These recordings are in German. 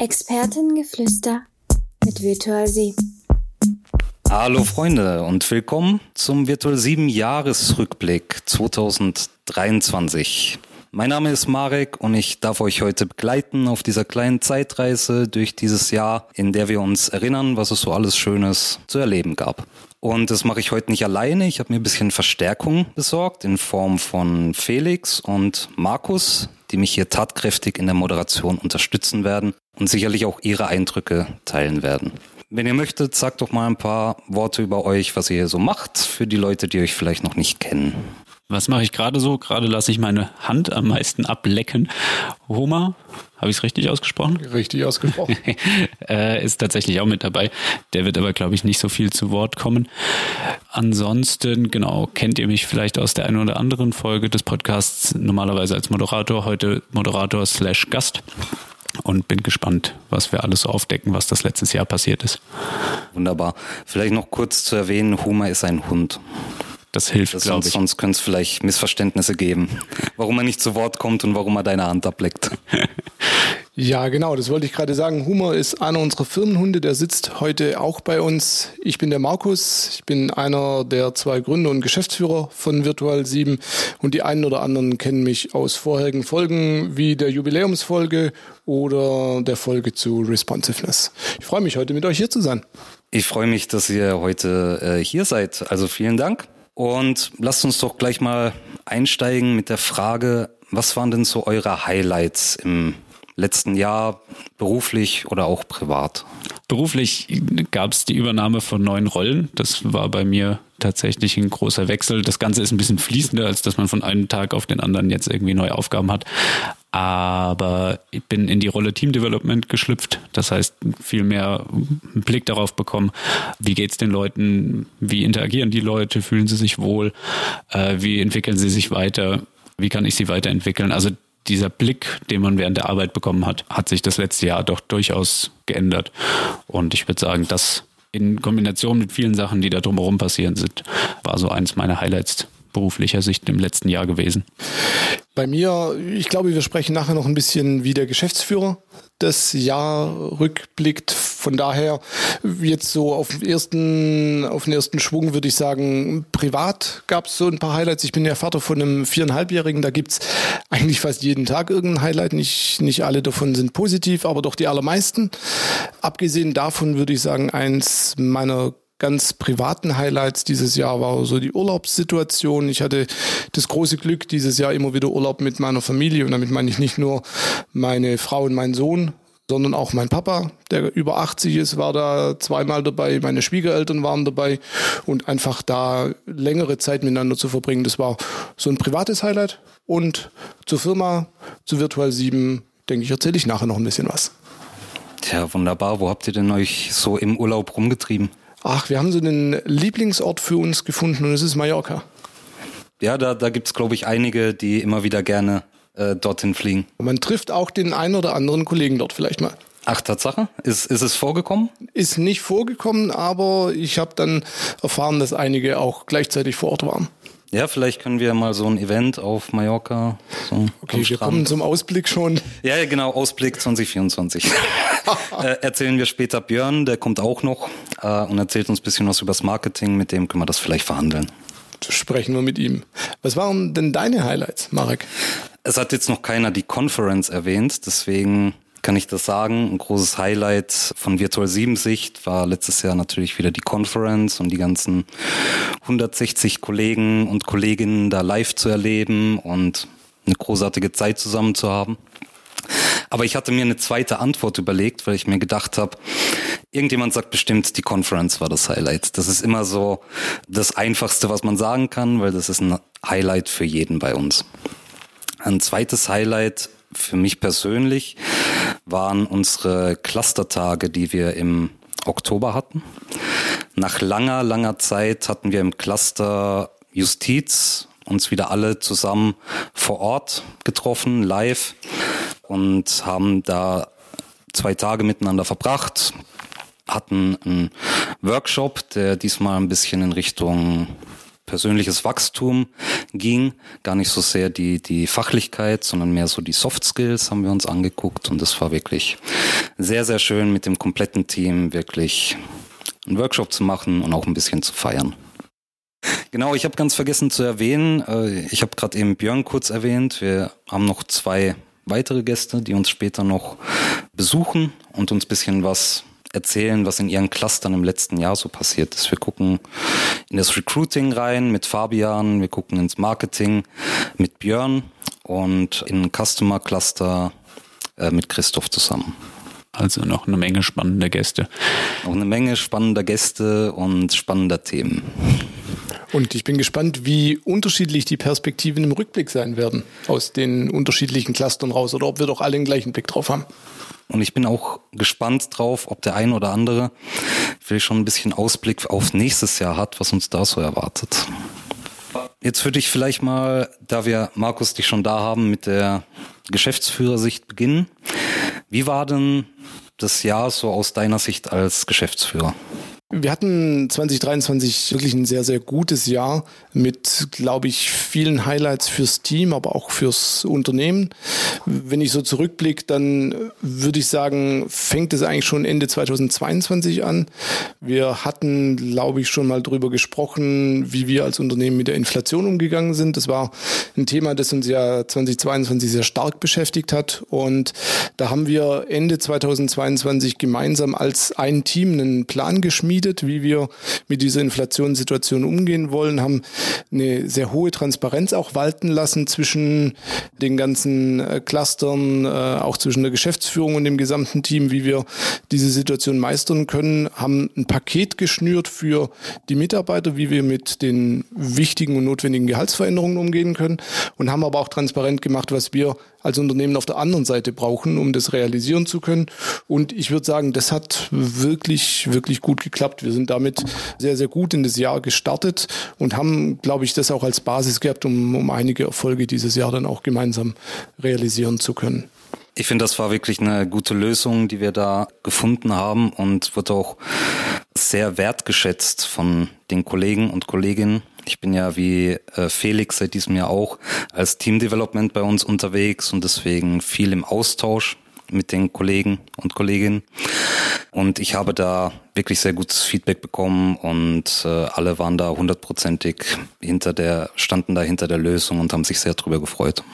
Expertengeflüster mit Virtual 7. Hallo Freunde und willkommen zum Virtual 7 Jahresrückblick 2023. Mein Name ist Marek und ich darf euch heute begleiten auf dieser kleinen Zeitreise durch dieses Jahr, in der wir uns erinnern, was es so alles Schönes zu erleben gab. Und das mache ich heute nicht alleine. Ich habe mir ein bisschen Verstärkung besorgt in Form von Felix und Markus, die mich hier tatkräftig in der Moderation unterstützen werden und sicherlich auch ihre Eindrücke teilen werden. Wenn ihr möchtet, sagt doch mal ein paar Worte über euch, was ihr hier so macht, für die Leute, die euch vielleicht noch nicht kennen. Was mache ich gerade so? Gerade lasse ich meine Hand am meisten ablecken. Homer, habe ich es richtig ausgesprochen? Richtig ausgesprochen. äh, ist tatsächlich auch mit dabei. Der wird aber, glaube ich, nicht so viel zu Wort kommen. Ansonsten, genau, kennt ihr mich vielleicht aus der einen oder anderen Folge des Podcasts normalerweise als Moderator, heute Moderator slash Gast und bin gespannt, was wir alles so aufdecken, was das letztes Jahr passiert ist. Wunderbar. Vielleicht noch kurz zu erwähnen, Homer ist ein Hund. Das hilft, glaube ich. Sonst könnte es vielleicht Missverständnisse geben, warum er nicht zu Wort kommt und warum er deine Hand ableckt. Ja, genau, das wollte ich gerade sagen. Humor ist einer unserer Firmenhunde, der sitzt heute auch bei uns. Ich bin der Markus, ich bin einer der zwei Gründer und Geschäftsführer von Virtual 7 und die einen oder anderen kennen mich aus vorherigen Folgen wie der Jubiläumsfolge oder der Folge zu Responsiveness. Ich freue mich heute mit euch hier zu sein. Ich freue mich, dass ihr heute äh, hier seid. Also vielen Dank. Und lasst uns doch gleich mal einsteigen mit der Frage, was waren denn so eure Highlights im letzten Jahr, beruflich oder auch privat? Beruflich gab es die Übernahme von neuen Rollen. Das war bei mir tatsächlich ein großer Wechsel. Das Ganze ist ein bisschen fließender, als dass man von einem Tag auf den anderen jetzt irgendwie neue Aufgaben hat. Aber ich bin in die Rolle Team Development geschlüpft. Das heißt, viel mehr einen Blick darauf bekommen, wie geht's den Leuten, wie interagieren die Leute, fühlen sie sich wohl, äh, wie entwickeln sie sich weiter, wie kann ich sie weiterentwickeln. Also dieser Blick, den man während der Arbeit bekommen hat, hat sich das letzte Jahr doch durchaus geändert. Und ich würde sagen, das in Kombination mit vielen Sachen, die da drumherum passieren sind, war so eines meiner Highlights beruflicher Sicht im letzten Jahr gewesen. Bei mir, ich glaube, wir sprechen nachher noch ein bisschen wie der Geschäftsführer das Jahr rückblickt. Von daher jetzt so auf den ersten, auf den ersten Schwung würde ich sagen, privat gab es so ein paar Highlights. Ich bin ja Vater von einem viereinhalbjährigen, da gibt's eigentlich fast jeden Tag irgendein Highlight. Nicht, nicht alle davon sind positiv, aber doch die allermeisten. Abgesehen davon würde ich sagen, eins meiner ganz privaten Highlights dieses Jahr war so die Urlaubssituation. Ich hatte das große Glück, dieses Jahr immer wieder Urlaub mit meiner Familie. Und damit meine ich nicht nur meine Frau und meinen Sohn, sondern auch mein Papa, der über 80 ist, war da zweimal dabei. Meine Schwiegereltern waren dabei. Und einfach da längere Zeit miteinander zu verbringen, das war so ein privates Highlight. Und zur Firma, zu Virtual 7, denke ich, erzähle ich nachher noch ein bisschen was. Tja, wunderbar. Wo habt ihr denn euch so im Urlaub rumgetrieben? Ach, wir haben so einen Lieblingsort für uns gefunden und es ist Mallorca. Ja, da, da gibt es, glaube ich, einige, die immer wieder gerne äh, dorthin fliegen. Man trifft auch den einen oder anderen Kollegen dort vielleicht mal. Ach, Tatsache? Ist, ist es vorgekommen? Ist nicht vorgekommen, aber ich habe dann erfahren, dass einige auch gleichzeitig vor Ort waren. Ja, vielleicht können wir mal so ein Event auf Mallorca. So okay, wir kommen zum Ausblick schon. Ja, genau, Ausblick 2024. äh, erzählen wir später Björn, der kommt auch noch äh, und erzählt uns ein bisschen was über das Marketing. Mit dem können wir das vielleicht verhandeln. Sprechen wir mit ihm. Was waren denn deine Highlights, Marek? Es hat jetzt noch keiner die Conference erwähnt, deswegen kann ich das sagen. Ein großes Highlight von Virtual 7 Sicht war letztes Jahr natürlich wieder die Conference und die ganzen 160 Kollegen und Kolleginnen da live zu erleben und eine großartige Zeit zusammen zu haben. Aber ich hatte mir eine zweite Antwort überlegt, weil ich mir gedacht habe, irgendjemand sagt bestimmt, die Conference war das Highlight. Das ist immer so das Einfachste, was man sagen kann, weil das ist ein Highlight für jeden bei uns. Ein zweites Highlight für mich persönlich waren unsere Clustertage, die wir im Oktober hatten. Nach langer, langer Zeit hatten wir im Cluster Justiz uns wieder alle zusammen vor Ort getroffen, live, und haben da zwei Tage miteinander verbracht, hatten einen Workshop, der diesmal ein bisschen in Richtung persönliches Wachstum ging. Gar nicht so sehr die, die Fachlichkeit, sondern mehr so die Soft Skills haben wir uns angeguckt und das war wirklich sehr, sehr schön mit dem kompletten Team wirklich einen Workshop zu machen und auch ein bisschen zu feiern. Genau, ich habe ganz vergessen zu erwähnen, äh, ich habe gerade eben Björn kurz erwähnt, wir haben noch zwei weitere Gäste, die uns später noch besuchen und uns bisschen was erzählen, was in ihren Clustern im letzten Jahr so passiert ist. Wir gucken in das Recruiting rein mit Fabian, wir gucken ins Marketing mit Björn und in Customer Cluster äh, mit Christoph zusammen. Also noch eine Menge spannender Gäste. Auch eine Menge spannender Gäste und spannender Themen. Und ich bin gespannt, wie unterschiedlich die Perspektiven im Rückblick sein werden aus den unterschiedlichen Clustern raus oder ob wir doch alle den gleichen Blick drauf haben. Und ich bin auch gespannt drauf, ob der ein oder andere vielleicht schon ein bisschen Ausblick auf nächstes Jahr hat, was uns da so erwartet. Jetzt würde ich vielleicht mal, da wir Markus dich schon da haben, mit der Geschäftsführersicht beginnen. Wie war denn das Jahr so aus deiner Sicht als Geschäftsführer? Wir hatten 2023 wirklich ein sehr, sehr gutes Jahr mit, glaube ich, vielen Highlights fürs Team, aber auch fürs Unternehmen. Wenn ich so zurückblicke, dann würde ich sagen, fängt es eigentlich schon Ende 2022 an. Wir hatten, glaube ich, schon mal drüber gesprochen, wie wir als Unternehmen mit der Inflation umgegangen sind. Das war ein Thema, das uns ja 2022 sehr stark beschäftigt hat. Und da haben wir Ende 2022 gemeinsam als ein Team einen Plan geschmiedet geschmiedet, wie wir mit dieser Inflationssituation umgehen wollen, haben eine sehr hohe Transparenz auch walten lassen zwischen den ganzen äh, Clustern, äh, auch zwischen der Geschäftsführung und dem gesamten Team, wie wir diese Situation meistern können, haben ein Paket geschnürt für die Mitarbeiter, wie wir mit den wichtigen und notwendigen Gehaltsveränderungen umgehen können und haben aber auch transparent gemacht, was wir als Unternehmen auf der anderen Seite brauchen, um das realisieren zu können. Und ich würde sagen, das hat wirklich, wirklich gut geklappt. Wir sind damit sehr, sehr gut in das Jahr gestartet und haben, glaube ich, das auch als Basis gehabt, um, um einige Erfolge dieses Jahr dann auch gemeinsam realisieren zu können. Ich finde, das war wirklich eine gute Lösung, die wir da gefunden haben und wird auch sehr wertgeschätzt von den Kollegen und Kolleginnen. Ich bin ja wie äh, Felix seit diesem Jahr auch als Team Development bei uns unterwegs und deswegen viel im Austausch mit den Kollegen und Kolleginnen. Und ich habe da wirklich sehr gutes Feedback bekommen und äh, alle waren da hundertprozentig hinter der, standen da hinter der Lösung und haben sich sehr drüber gefreut.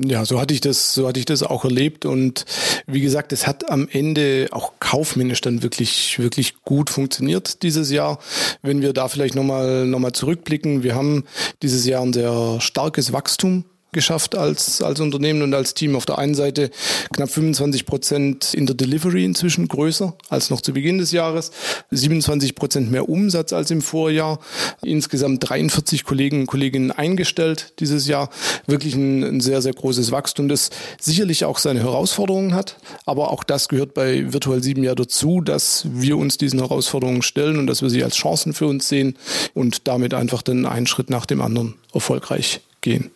Ja, so hatte ich das, so hatte ich das auch erlebt und wie gesagt, es hat am Ende auch kaufmännisch dann wirklich, wirklich gut funktioniert dieses Jahr. Wenn wir da vielleicht nochmal, noch mal zurückblicken, wir haben dieses Jahr ein sehr starkes Wachstum geschafft als, als Unternehmen und als Team. Auf der einen Seite knapp 25 Prozent in der Delivery inzwischen größer als noch zu Beginn des Jahres, 27 Prozent mehr Umsatz als im Vorjahr, insgesamt 43 Kollegen und Kolleginnen eingestellt dieses Jahr. Wirklich ein, ein sehr, sehr großes Wachstum, das sicherlich auch seine Herausforderungen hat, aber auch das gehört bei Virtual 7 ja dazu, dass wir uns diesen Herausforderungen stellen und dass wir sie als Chancen für uns sehen und damit einfach dann einen Schritt nach dem anderen erfolgreich gehen.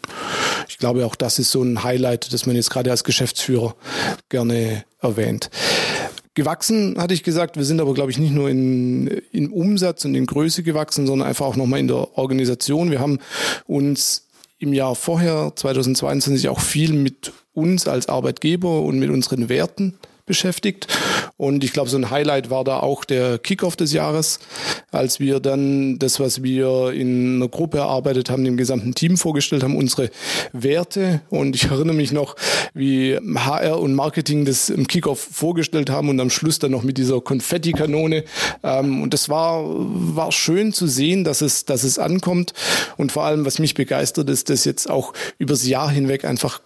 Ich glaube, auch das ist so ein Highlight, das man jetzt gerade als Geschäftsführer gerne erwähnt. Gewachsen, hatte ich gesagt. Wir sind aber, glaube ich, nicht nur in, in Umsatz und in Größe gewachsen, sondern einfach auch nochmal in der Organisation. Wir haben uns im Jahr vorher, 2022, auch viel mit uns als Arbeitgeber und mit unseren Werten beschäftigt. Und ich glaube, so ein Highlight war da auch der Kickoff des Jahres, als wir dann das, was wir in einer Gruppe erarbeitet haben, dem gesamten Team vorgestellt haben, unsere Werte. Und ich erinnere mich noch, wie HR und Marketing das im Kickoff vorgestellt haben und am Schluss dann noch mit dieser Konfettikanone. Ähm, und das war, war schön zu sehen, dass es, dass es ankommt. Und vor allem, was mich begeistert, ist, dass jetzt auch übers Jahr hinweg einfach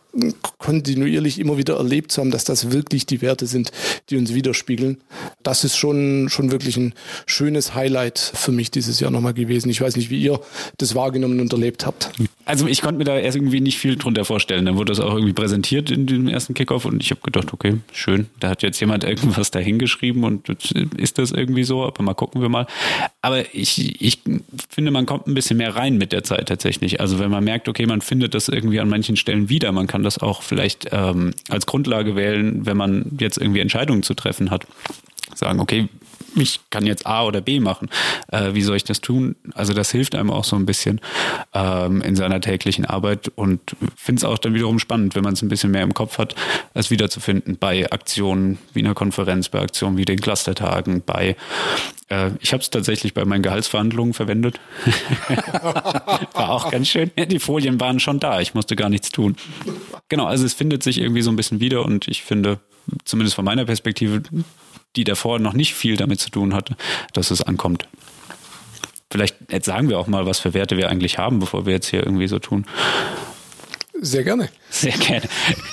kontinuierlich immer wieder erlebt zu haben, dass das wirklich die Werte sind, die uns widerspiegeln. Das ist schon, schon wirklich ein schönes Highlight für mich dieses Jahr nochmal gewesen. Ich weiß nicht, wie ihr das wahrgenommen und erlebt habt. Also ich konnte mir da erst irgendwie nicht viel drunter vorstellen. Dann wurde das auch irgendwie präsentiert in dem ersten Kickoff und ich habe gedacht, okay, schön, da hat jetzt jemand irgendwas dahingeschrieben und ist das irgendwie so, aber mal gucken wir mal. Aber ich, ich finde, man kommt ein bisschen mehr rein mit der Zeit tatsächlich. Also wenn man merkt, okay, man findet das irgendwie an manchen Stellen wieder, man kann das auch vielleicht ähm, als Grundlage wählen, wenn man jetzt irgendwie Entscheidungen zu treffen hat. Sagen, okay, ich kann jetzt A oder B machen. Äh, wie soll ich das tun? Also das hilft einem auch so ein bisschen ähm, in seiner täglichen Arbeit und finde es auch dann wiederum spannend, wenn man es ein bisschen mehr im Kopf hat, es wiederzufinden bei Aktionen wie einer Konferenz, bei Aktionen wie den Clustertagen, bei äh, ich habe es tatsächlich bei meinen Gehaltsverhandlungen verwendet. War auch ganz schön. Die Folien waren schon da, ich musste gar nichts tun. Genau, also es findet sich irgendwie so ein bisschen wieder und ich finde, zumindest von meiner Perspektive, die davor noch nicht viel damit zu tun hatte, dass es ankommt. Vielleicht jetzt sagen wir auch mal, was für Werte wir eigentlich haben, bevor wir jetzt hier irgendwie so tun. Sehr gerne. Sehr gerne.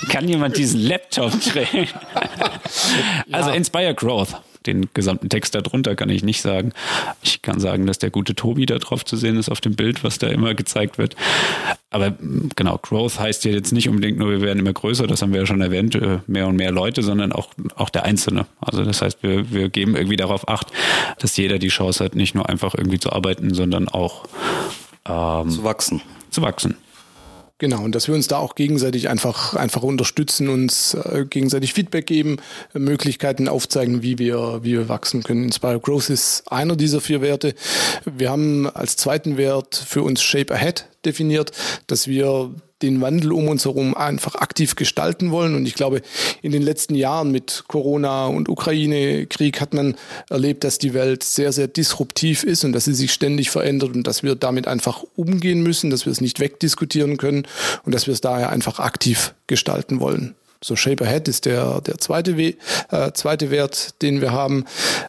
Kann jemand diesen Laptop drehen? Also Inspire Growth den gesamten Text darunter kann ich nicht sagen. Ich kann sagen, dass der gute Tobi da drauf zu sehen ist auf dem Bild, was da immer gezeigt wird. Aber mm, genau, Growth heißt ja jetzt nicht unbedingt nur, wir werden immer größer, das haben wir ja schon erwähnt, äh, mehr und mehr Leute, sondern auch, auch der Einzelne. Also das heißt, wir, wir geben irgendwie darauf acht, dass jeder die Chance hat, nicht nur einfach irgendwie zu arbeiten, sondern auch ähm, zu wachsen. Zu wachsen. Genau, und dass wir uns da auch gegenseitig einfach, einfach unterstützen, uns äh, gegenseitig Feedback geben, äh, Möglichkeiten aufzeigen, wie wir, wie wir wachsen können. Inspire Growth ist einer dieser vier Werte. Wir haben als zweiten Wert für uns Shape Ahead definiert, dass wir den Wandel um uns herum einfach aktiv gestalten wollen. Und ich glaube, in den letzten Jahren mit Corona und Ukraine-Krieg hat man erlebt, dass die Welt sehr, sehr disruptiv ist und dass sie sich ständig verändert und dass wir damit einfach umgehen müssen, dass wir es nicht wegdiskutieren können und dass wir es daher einfach aktiv gestalten wollen. So Shape Ahead ist der, der zweite, We äh, zweite Wert, den wir haben.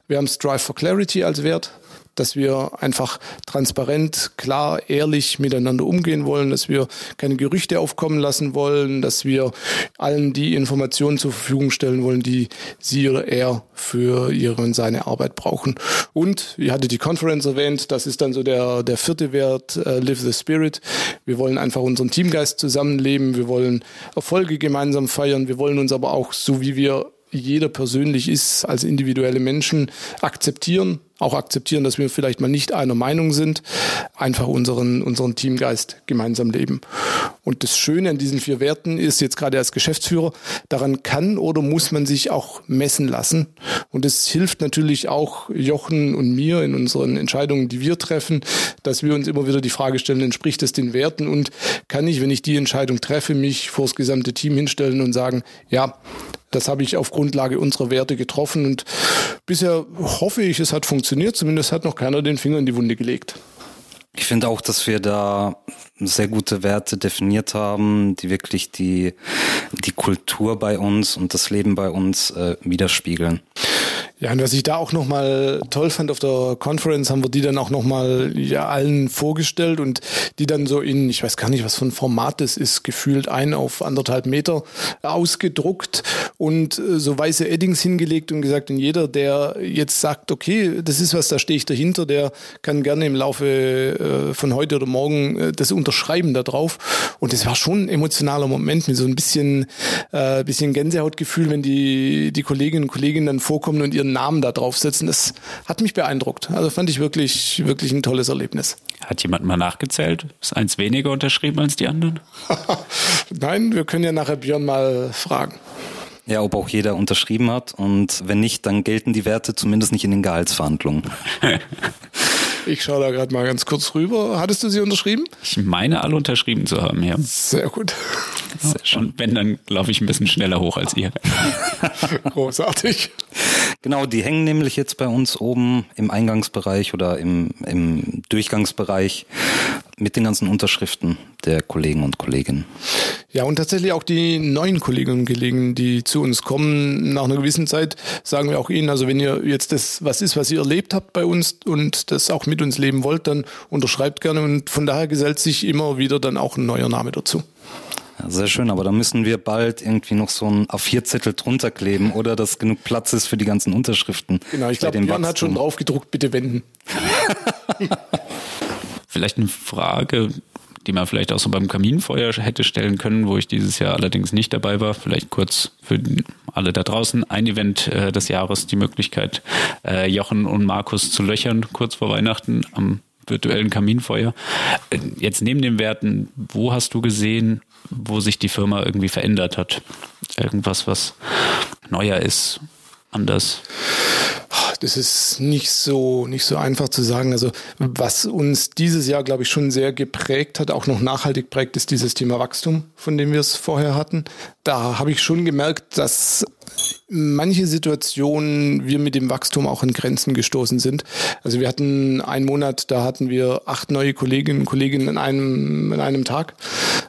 Wir haben Strive for Clarity als Wert dass wir einfach transparent, klar, ehrlich miteinander umgehen wollen, dass wir keine Gerüchte aufkommen lassen wollen, dass wir allen die Informationen zur Verfügung stellen wollen, die sie oder er für ihre und seine Arbeit brauchen. Und, ich hatte die Conference erwähnt, das ist dann so der, der vierte Wert, uh, Live the Spirit. Wir wollen einfach unseren Teamgeist zusammenleben, wir wollen Erfolge gemeinsam feiern, wir wollen uns aber auch, so wie wir jeder persönlich ist, als individuelle Menschen akzeptieren, auch akzeptieren, dass wir vielleicht mal nicht einer Meinung sind, einfach unseren, unseren Teamgeist gemeinsam leben. Und das Schöne an diesen vier Werten ist jetzt gerade als Geschäftsführer, daran kann oder muss man sich auch messen lassen. Und es hilft natürlich auch Jochen und mir in unseren Entscheidungen, die wir treffen, dass wir uns immer wieder die Frage stellen, entspricht es den Werten und kann ich, wenn ich die Entscheidung treffe, mich vor das gesamte Team hinstellen und sagen, ja, das habe ich auf Grundlage unserer Werte getroffen und bisher hoffe ich, es hat funktioniert. Zumindest hat noch keiner den Finger in die Wunde gelegt. Ich finde auch, dass wir da sehr gute Werte definiert haben, die wirklich die, die Kultur bei uns und das Leben bei uns äh, widerspiegeln. Ja, und was ich da auch nochmal toll fand auf der Conference, haben wir die dann auch nochmal ja, allen vorgestellt und die dann so in, ich weiß gar nicht, was für ein Format das ist, gefühlt ein auf anderthalb Meter ausgedruckt und äh, so weiße Eddings hingelegt und gesagt, und jeder, der jetzt sagt, okay, das ist was, da stehe ich dahinter, der kann gerne im Laufe äh, von heute oder morgen äh, das unterschreiben da drauf. Und das war schon ein emotionaler Moment mit so ein bisschen, äh, bisschen Gänsehautgefühl, wenn die, die Kolleginnen und Kollegen dann vorkommen und ihren Namen da draufsetzen. Das hat mich beeindruckt. Also fand ich wirklich, wirklich ein tolles Erlebnis. Hat jemand mal nachgezählt? Ist eins weniger unterschrieben als die anderen? Nein, wir können ja nachher Björn mal fragen. Ja, ob auch jeder unterschrieben hat und wenn nicht, dann gelten die Werte zumindest nicht in den Gehaltsverhandlungen. Ich schaue da gerade mal ganz kurz rüber. Hattest du sie unterschrieben? Ich meine, alle unterschrieben zu haben, ja. Sehr gut. Sehr schön. wenn, dann laufe ich ein bisschen schneller hoch als ihr. Großartig. Genau, die hängen nämlich jetzt bei uns oben im Eingangsbereich oder im, im Durchgangsbereich mit den ganzen Unterschriften der Kollegen und Kolleginnen. Ja, und tatsächlich auch die neuen Kolleginnen und Kollegen, die zu uns kommen, nach einer gewissen Zeit sagen wir auch ihnen, also wenn ihr jetzt das was ist, was ihr erlebt habt bei uns und das auch mit uns leben wollt, dann unterschreibt gerne und von daher gesellt sich immer wieder dann auch ein neuer Name dazu. Ja, sehr schön, aber da müssen wir bald irgendwie noch so ein A4-Zettel drunter kleben oder dass genug Platz ist für die ganzen Unterschriften. Genau, ich glaube, Jan hat schon drauf gedruckt, bitte wenden. Vielleicht eine Frage, die man vielleicht auch so beim Kaminfeuer hätte stellen können, wo ich dieses Jahr allerdings nicht dabei war. Vielleicht kurz für alle da draußen. Ein Event äh, des Jahres, die Möglichkeit, äh, Jochen und Markus zu löchern, kurz vor Weihnachten am virtuellen Kaminfeuer. Äh, jetzt neben den Werten, wo hast du gesehen, wo sich die Firma irgendwie verändert hat? Irgendwas, was neuer ist, anders? das ist nicht so, nicht so einfach zu sagen. Also was uns dieses Jahr, glaube ich, schon sehr geprägt hat, auch noch nachhaltig prägt, ist dieses Thema Wachstum, von dem wir es vorher hatten. Da habe ich schon gemerkt, dass manche Situationen wir mit dem Wachstum auch an Grenzen gestoßen sind. Also wir hatten einen Monat, da hatten wir acht neue Kolleginnen und Kollegen in einem, in einem Tag.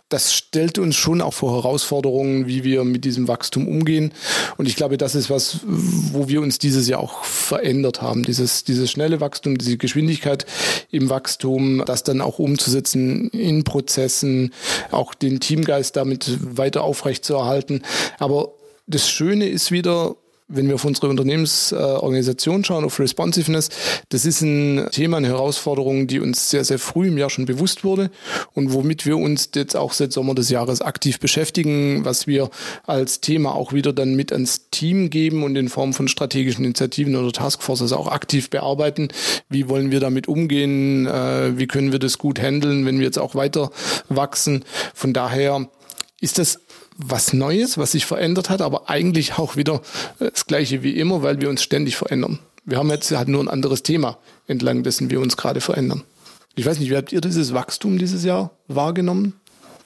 Das stellt uns schon auch vor Herausforderungen, wie wir mit diesem Wachstum umgehen. Und ich glaube, das ist was, wo wir uns dieses Jahr auch verändert haben. Dieses, dieses schnelle Wachstum, diese Geschwindigkeit im Wachstum, das dann auch umzusetzen in Prozessen, auch den Teamgeist damit weiter aufrecht zu erhalten. Aber das Schöne ist wieder, wenn wir auf unsere Unternehmensorganisation schauen, auf Responsiveness, das ist ein Thema, eine Herausforderung, die uns sehr, sehr früh im Jahr schon bewusst wurde und womit wir uns jetzt auch seit Sommer des Jahres aktiv beschäftigen, was wir als Thema auch wieder dann mit ans Team geben und in Form von strategischen Initiativen oder Taskforces auch aktiv bearbeiten. Wie wollen wir damit umgehen? Äh, wie können wir das gut handeln, wenn wir jetzt auch weiter wachsen? Von daher ist das was Neues, was sich verändert hat, aber eigentlich auch wieder das Gleiche wie immer, weil wir uns ständig verändern. Wir haben jetzt halt nur ein anderes Thema, entlang dessen wir uns gerade verändern. Ich weiß nicht, wie habt ihr dieses Wachstum dieses Jahr wahrgenommen?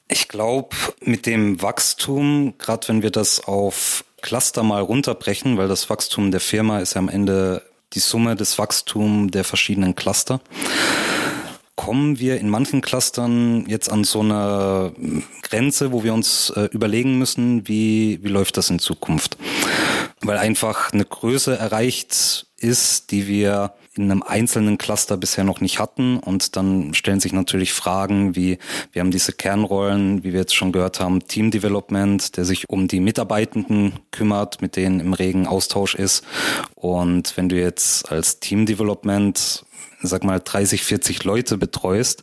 Ich glaube, mit dem Wachstum, gerade wenn wir das auf Cluster mal runterbrechen, weil das Wachstum der Firma ist ja am Ende die Summe des Wachstums der verschiedenen Cluster kommen wir in manchen Clustern jetzt an so eine Grenze, wo wir uns äh, überlegen müssen, wie, wie läuft das in Zukunft. Weil einfach eine Größe erreicht ist, die wir in einem einzelnen Cluster bisher noch nicht hatten. Und dann stellen sich natürlich Fragen wie, wir haben diese Kernrollen, wie wir jetzt schon gehört haben, Team Development, der sich um die Mitarbeitenden kümmert, mit denen im regen Austausch ist. Und wenn du jetzt als Team Development sag mal, 30, 40 Leute betreust,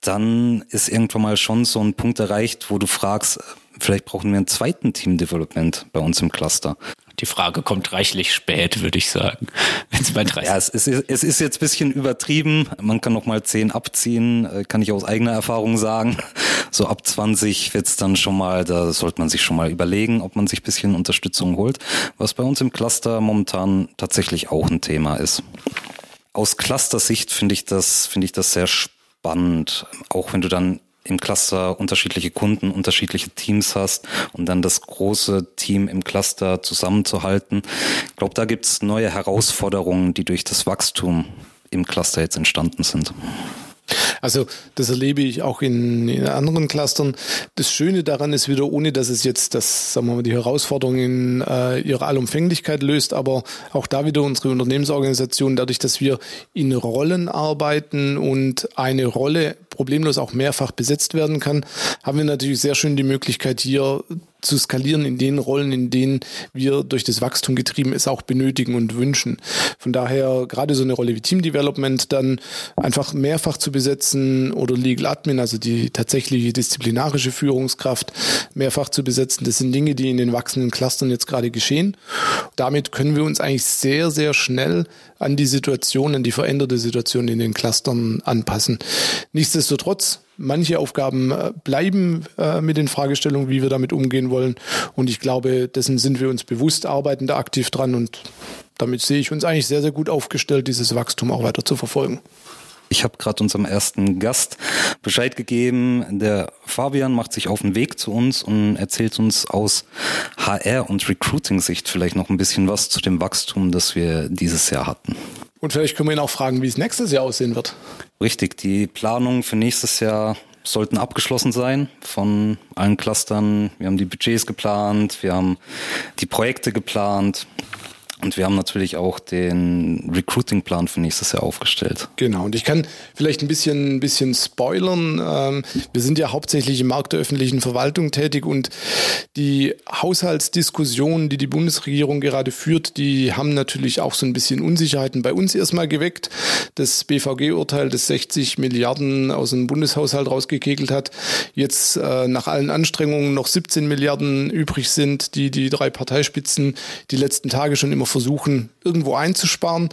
dann ist irgendwann mal schon so ein Punkt erreicht, wo du fragst, vielleicht brauchen wir einen zweiten Team Development bei uns im Cluster. Die Frage kommt reichlich spät, würde ich sagen. 30 ja, es ist, es ist jetzt bisschen übertrieben. Man kann noch mal 10 abziehen, äh, kann ich aus eigener Erfahrung sagen. So ab 20 wird's dann schon mal, da sollte man sich schon mal überlegen, ob man sich bisschen Unterstützung holt. Was bei uns im Cluster momentan tatsächlich auch ein Thema ist aus Cluster-Sicht finde ich das, finde ich das sehr spannend. Auch wenn du dann im Cluster unterschiedliche Kunden, unterschiedliche Teams hast und dann das große Team im Cluster zusammenzuhalten. Ich glaube, da gibt es neue Herausforderungen, die durch das Wachstum im Cluster jetzt entstanden sind. Also das erlebe ich auch in, in, anderen Clustern. Das Schöne daran ist wieder, ohne dass es jetzt das, sagen wir mal, die Herausforderungen in äh, ihrer Allumfänglichkeit löst, aber auch da wieder unsere Unternehmensorganisation, dadurch, dass wir in Rollen arbeiten und eine Rolle problemlos auch mehrfach besetzt werden kann, haben wir natürlich sehr schön die Möglichkeit hier zu skalieren in den Rollen, in denen wir durch das Wachstum getrieben es auch benötigen und wünschen. Von daher gerade so eine Rolle wie Team Development dann einfach mehrfach zu besetzen oder Legal Admin, also die tatsächliche disziplinarische Führungskraft mehrfach zu besetzen, das sind Dinge, die in den wachsenden Clustern jetzt gerade geschehen. Damit können wir uns eigentlich sehr, sehr schnell an die Situation, an die veränderte Situation in den Clustern anpassen. Nichtsdestotrotz Manche Aufgaben äh, bleiben äh, mit den Fragestellungen, wie wir damit umgehen wollen. Und ich glaube, dessen sind wir uns bewusst, arbeiten da aktiv dran und damit sehe ich uns eigentlich sehr, sehr gut aufgestellt, dieses Wachstum auch weiter zu verfolgen. Ich habe gerade unserem ersten Gast Bescheid gegeben. Der Fabian macht sich auf den Weg zu uns und erzählt uns aus HR- und Recruiting-Sicht vielleicht noch ein bisschen was zu dem Wachstum, das wir dieses Jahr hatten. Und vielleicht können wir ihn auch fragen, wie es nächstes Jahr aussehen wird. Richtig, die Planungen für nächstes Jahr sollten abgeschlossen sein von allen Clustern. Wir haben die Budgets geplant, wir haben die Projekte geplant. Und wir haben natürlich auch den Recruiting-Plan für nächstes Jahr aufgestellt. Genau, und ich kann vielleicht ein bisschen, ein bisschen spoilern. Ähm, wir sind ja hauptsächlich im Markt der öffentlichen Verwaltung tätig und die Haushaltsdiskussionen, die die Bundesregierung gerade führt, die haben natürlich auch so ein bisschen Unsicherheiten bei uns erstmal geweckt. Das BVG-Urteil, das 60 Milliarden aus dem Bundeshaushalt rausgekegelt hat, jetzt äh, nach allen Anstrengungen noch 17 Milliarden übrig sind, die die drei Parteispitzen die letzten Tage schon immer versuchen, irgendwo einzusparen.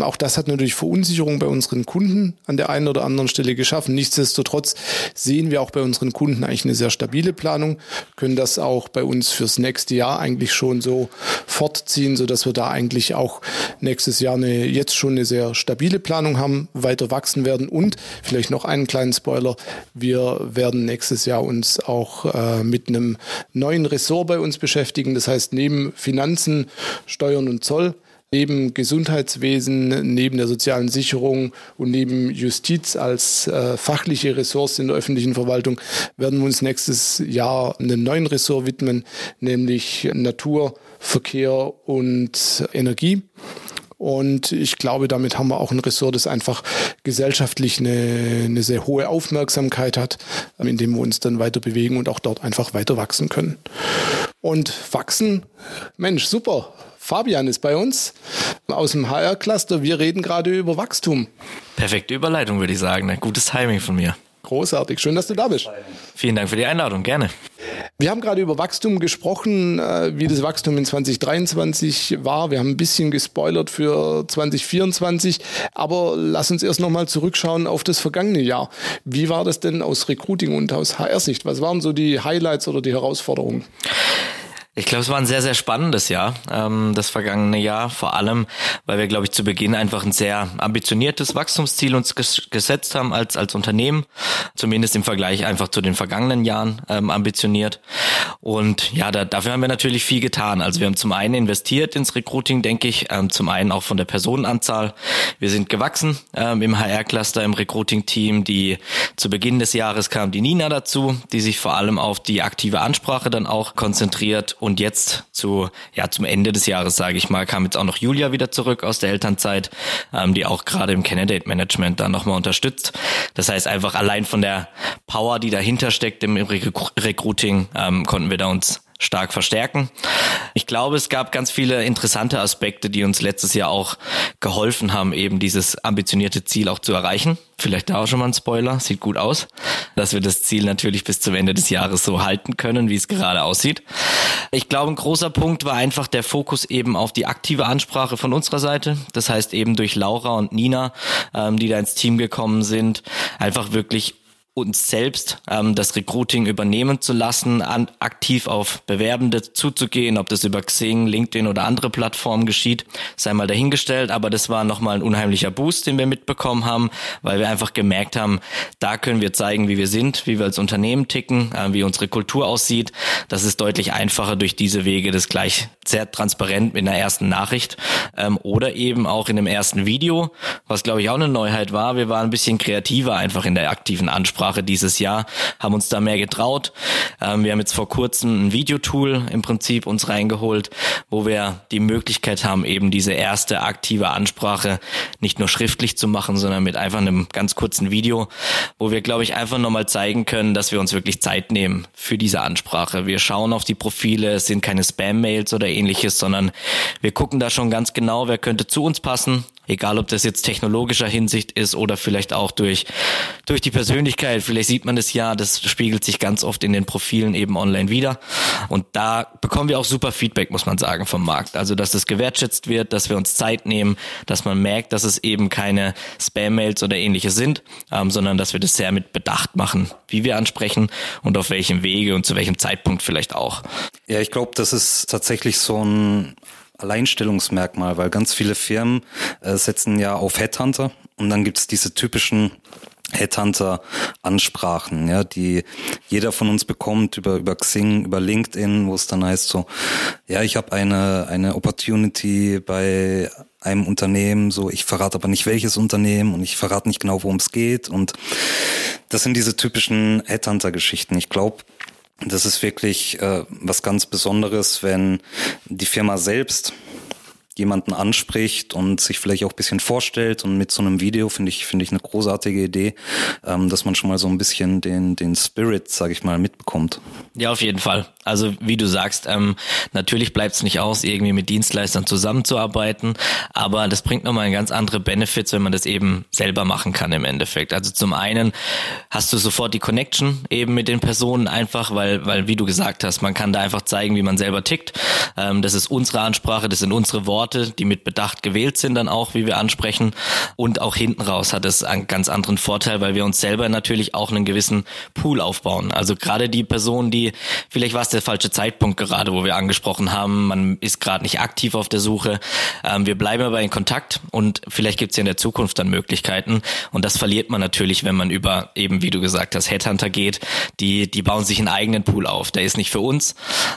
Auch das hat natürlich Verunsicherung bei unseren Kunden an der einen oder anderen Stelle geschaffen. Nichtsdestotrotz sehen wir auch bei unseren Kunden eigentlich eine sehr stabile Planung, können das auch bei uns fürs nächste Jahr eigentlich schon so fortziehen, so dass wir da eigentlich auch nächstes Jahr eine, jetzt schon eine sehr stabile Planung haben, weiter wachsen werden und vielleicht noch einen kleinen Spoiler. Wir werden nächstes Jahr uns auch äh, mit einem neuen Ressort bei uns beschäftigen. Das heißt, neben Finanzen, Steuern und Zoll neben Gesundheitswesen, neben der sozialen Sicherung und neben Justiz als äh, fachliche Ressource in der öffentlichen Verwaltung werden wir uns nächstes Jahr einem neuen Ressort widmen, nämlich Natur, Verkehr und Energie. Und ich glaube, damit haben wir auch ein Ressort, das einfach gesellschaftlich eine, eine sehr hohe Aufmerksamkeit hat, in dem wir uns dann weiter bewegen und auch dort einfach weiter wachsen können. Und wachsen, Mensch, super. Fabian ist bei uns aus dem HR-Cluster. Wir reden gerade über Wachstum. Perfekte Überleitung, würde ich sagen. Ein gutes Timing von mir. Großartig. Schön, dass du da bist. Vielen Dank für die Einladung. Gerne. Wir haben gerade über Wachstum gesprochen, äh, wie das Wachstum in 2023 war. Wir haben ein bisschen gespoilert für 2024, aber lass uns erst nochmal zurückschauen auf das vergangene Jahr. Wie war das denn aus Recruiting und aus HR-Sicht? Was waren so die Highlights oder die Herausforderungen? Ich glaube, es war ein sehr, sehr spannendes Jahr, ähm, das vergangene Jahr, vor allem, weil wir, glaube ich, zu Beginn einfach ein sehr ambitioniertes Wachstumsziel uns ges gesetzt haben als, als Unternehmen, zumindest im Vergleich einfach zu den vergangenen Jahren ähm, ambitioniert. Und ja, da, dafür haben wir natürlich viel getan. Also wir haben zum einen investiert ins Recruiting, denke ich, ähm, zum einen auch von der Personenanzahl. Wir sind gewachsen ähm, im HR-Cluster, im Recruiting-Team. Die zu Beginn des Jahres kam die Nina dazu, die sich vor allem auf die aktive Ansprache dann auch konzentriert und jetzt zu, ja, zum Ende des Jahres, sage ich mal, kam jetzt auch noch Julia wieder zurück aus der Elternzeit, ähm, die auch gerade im Candidate Management dann nochmal unterstützt. Das heißt einfach allein von der Power, die dahinter steckt im Recruiting, ähm, konnten wir da uns stark verstärken. Ich glaube, es gab ganz viele interessante Aspekte, die uns letztes Jahr auch geholfen haben, eben dieses ambitionierte Ziel auch zu erreichen. Vielleicht da auch schon mal ein Spoiler, sieht gut aus, dass wir das Ziel natürlich bis zum Ende des Jahres so halten können, wie es gerade aussieht. Ich glaube, ein großer Punkt war einfach der Fokus eben auf die aktive Ansprache von unserer Seite. Das heißt eben durch Laura und Nina, ähm, die da ins Team gekommen sind, einfach wirklich uns selbst ähm, das Recruiting übernehmen zu lassen, an, aktiv auf Bewerbende zuzugehen, ob das über Xing, LinkedIn oder andere Plattformen geschieht, sei mal dahingestellt, aber das war nochmal ein unheimlicher Boost, den wir mitbekommen haben, weil wir einfach gemerkt haben, da können wir zeigen, wie wir sind, wie wir als Unternehmen ticken, äh, wie unsere Kultur aussieht. Das ist deutlich einfacher durch diese Wege, das gleich sehr transparent in der ersten Nachricht ähm, oder eben auch in dem ersten Video, was glaube ich auch eine Neuheit war. Wir waren ein bisschen kreativer einfach in der aktiven Ansprache Ansprache dieses Jahr, haben uns da mehr getraut. Ähm, wir haben jetzt vor kurzem ein Videotool im Prinzip uns reingeholt, wo wir die Möglichkeit haben, eben diese erste aktive Ansprache nicht nur schriftlich zu machen, sondern mit einfach einem ganz kurzen Video, wo wir, glaube ich, einfach nochmal zeigen können, dass wir uns wirklich Zeit nehmen für diese Ansprache. Wir schauen auf die Profile, es sind keine Spam-Mails oder ähnliches, sondern wir gucken da schon ganz genau, wer könnte zu uns passen, Egal, ob das jetzt technologischer Hinsicht ist oder vielleicht auch durch, durch die Persönlichkeit. Vielleicht sieht man es ja, das spiegelt sich ganz oft in den Profilen eben online wieder. Und da bekommen wir auch super Feedback, muss man sagen, vom Markt. Also, dass es gewertschätzt wird, dass wir uns Zeit nehmen, dass man merkt, dass es eben keine Spam-Mails oder ähnliches sind, ähm, sondern dass wir das sehr mit Bedacht machen, wie wir ansprechen und auf welchem Wege und zu welchem Zeitpunkt vielleicht auch. Ja, ich glaube, das ist tatsächlich so ein Alleinstellungsmerkmal, weil ganz viele Firmen äh, setzen ja auf Headhunter und dann gibt's diese typischen Headhunter-Ansprachen, ja, die jeder von uns bekommt über über Xing, über LinkedIn, wo es dann heißt so, ja, ich habe eine eine Opportunity bei einem Unternehmen, so ich verrate aber nicht welches Unternehmen und ich verrate nicht genau, worum es geht und das sind diese typischen Headhunter-Geschichten. Ich glaube, das ist wirklich äh, was ganz Besonderes, wenn die Firma selbst jemanden anspricht und sich vielleicht auch ein bisschen vorstellt und mit so einem Video finde ich finde ich eine großartige Idee, ähm, dass man schon mal so ein bisschen den den Spirit, sage ich mal, mitbekommt. Ja, auf jeden Fall. Also wie du sagst, ähm, natürlich bleibt es nicht aus, irgendwie mit Dienstleistern zusammenzuarbeiten, aber das bringt nochmal ganz andere Benefits, wenn man das eben selber machen kann im Endeffekt. Also zum einen hast du sofort die Connection eben mit den Personen einfach, weil weil wie du gesagt hast, man kann da einfach zeigen, wie man selber tickt. Ähm, das ist unsere Ansprache, das sind unsere Worte Worte, die mit Bedacht gewählt sind dann auch, wie wir ansprechen. Und auch hinten raus hat es einen ganz anderen Vorteil, weil wir uns selber natürlich auch einen gewissen Pool aufbauen. Also gerade die Person, die, vielleicht war es der falsche Zeitpunkt gerade, wo wir angesprochen haben, man ist gerade nicht aktiv auf der Suche. Ähm, wir bleiben aber in Kontakt und vielleicht gibt es ja in der Zukunft dann Möglichkeiten. Und das verliert man natürlich, wenn man über eben, wie du gesagt hast, Headhunter geht. Die, die bauen sich einen eigenen Pool auf. Der ist nicht für uns.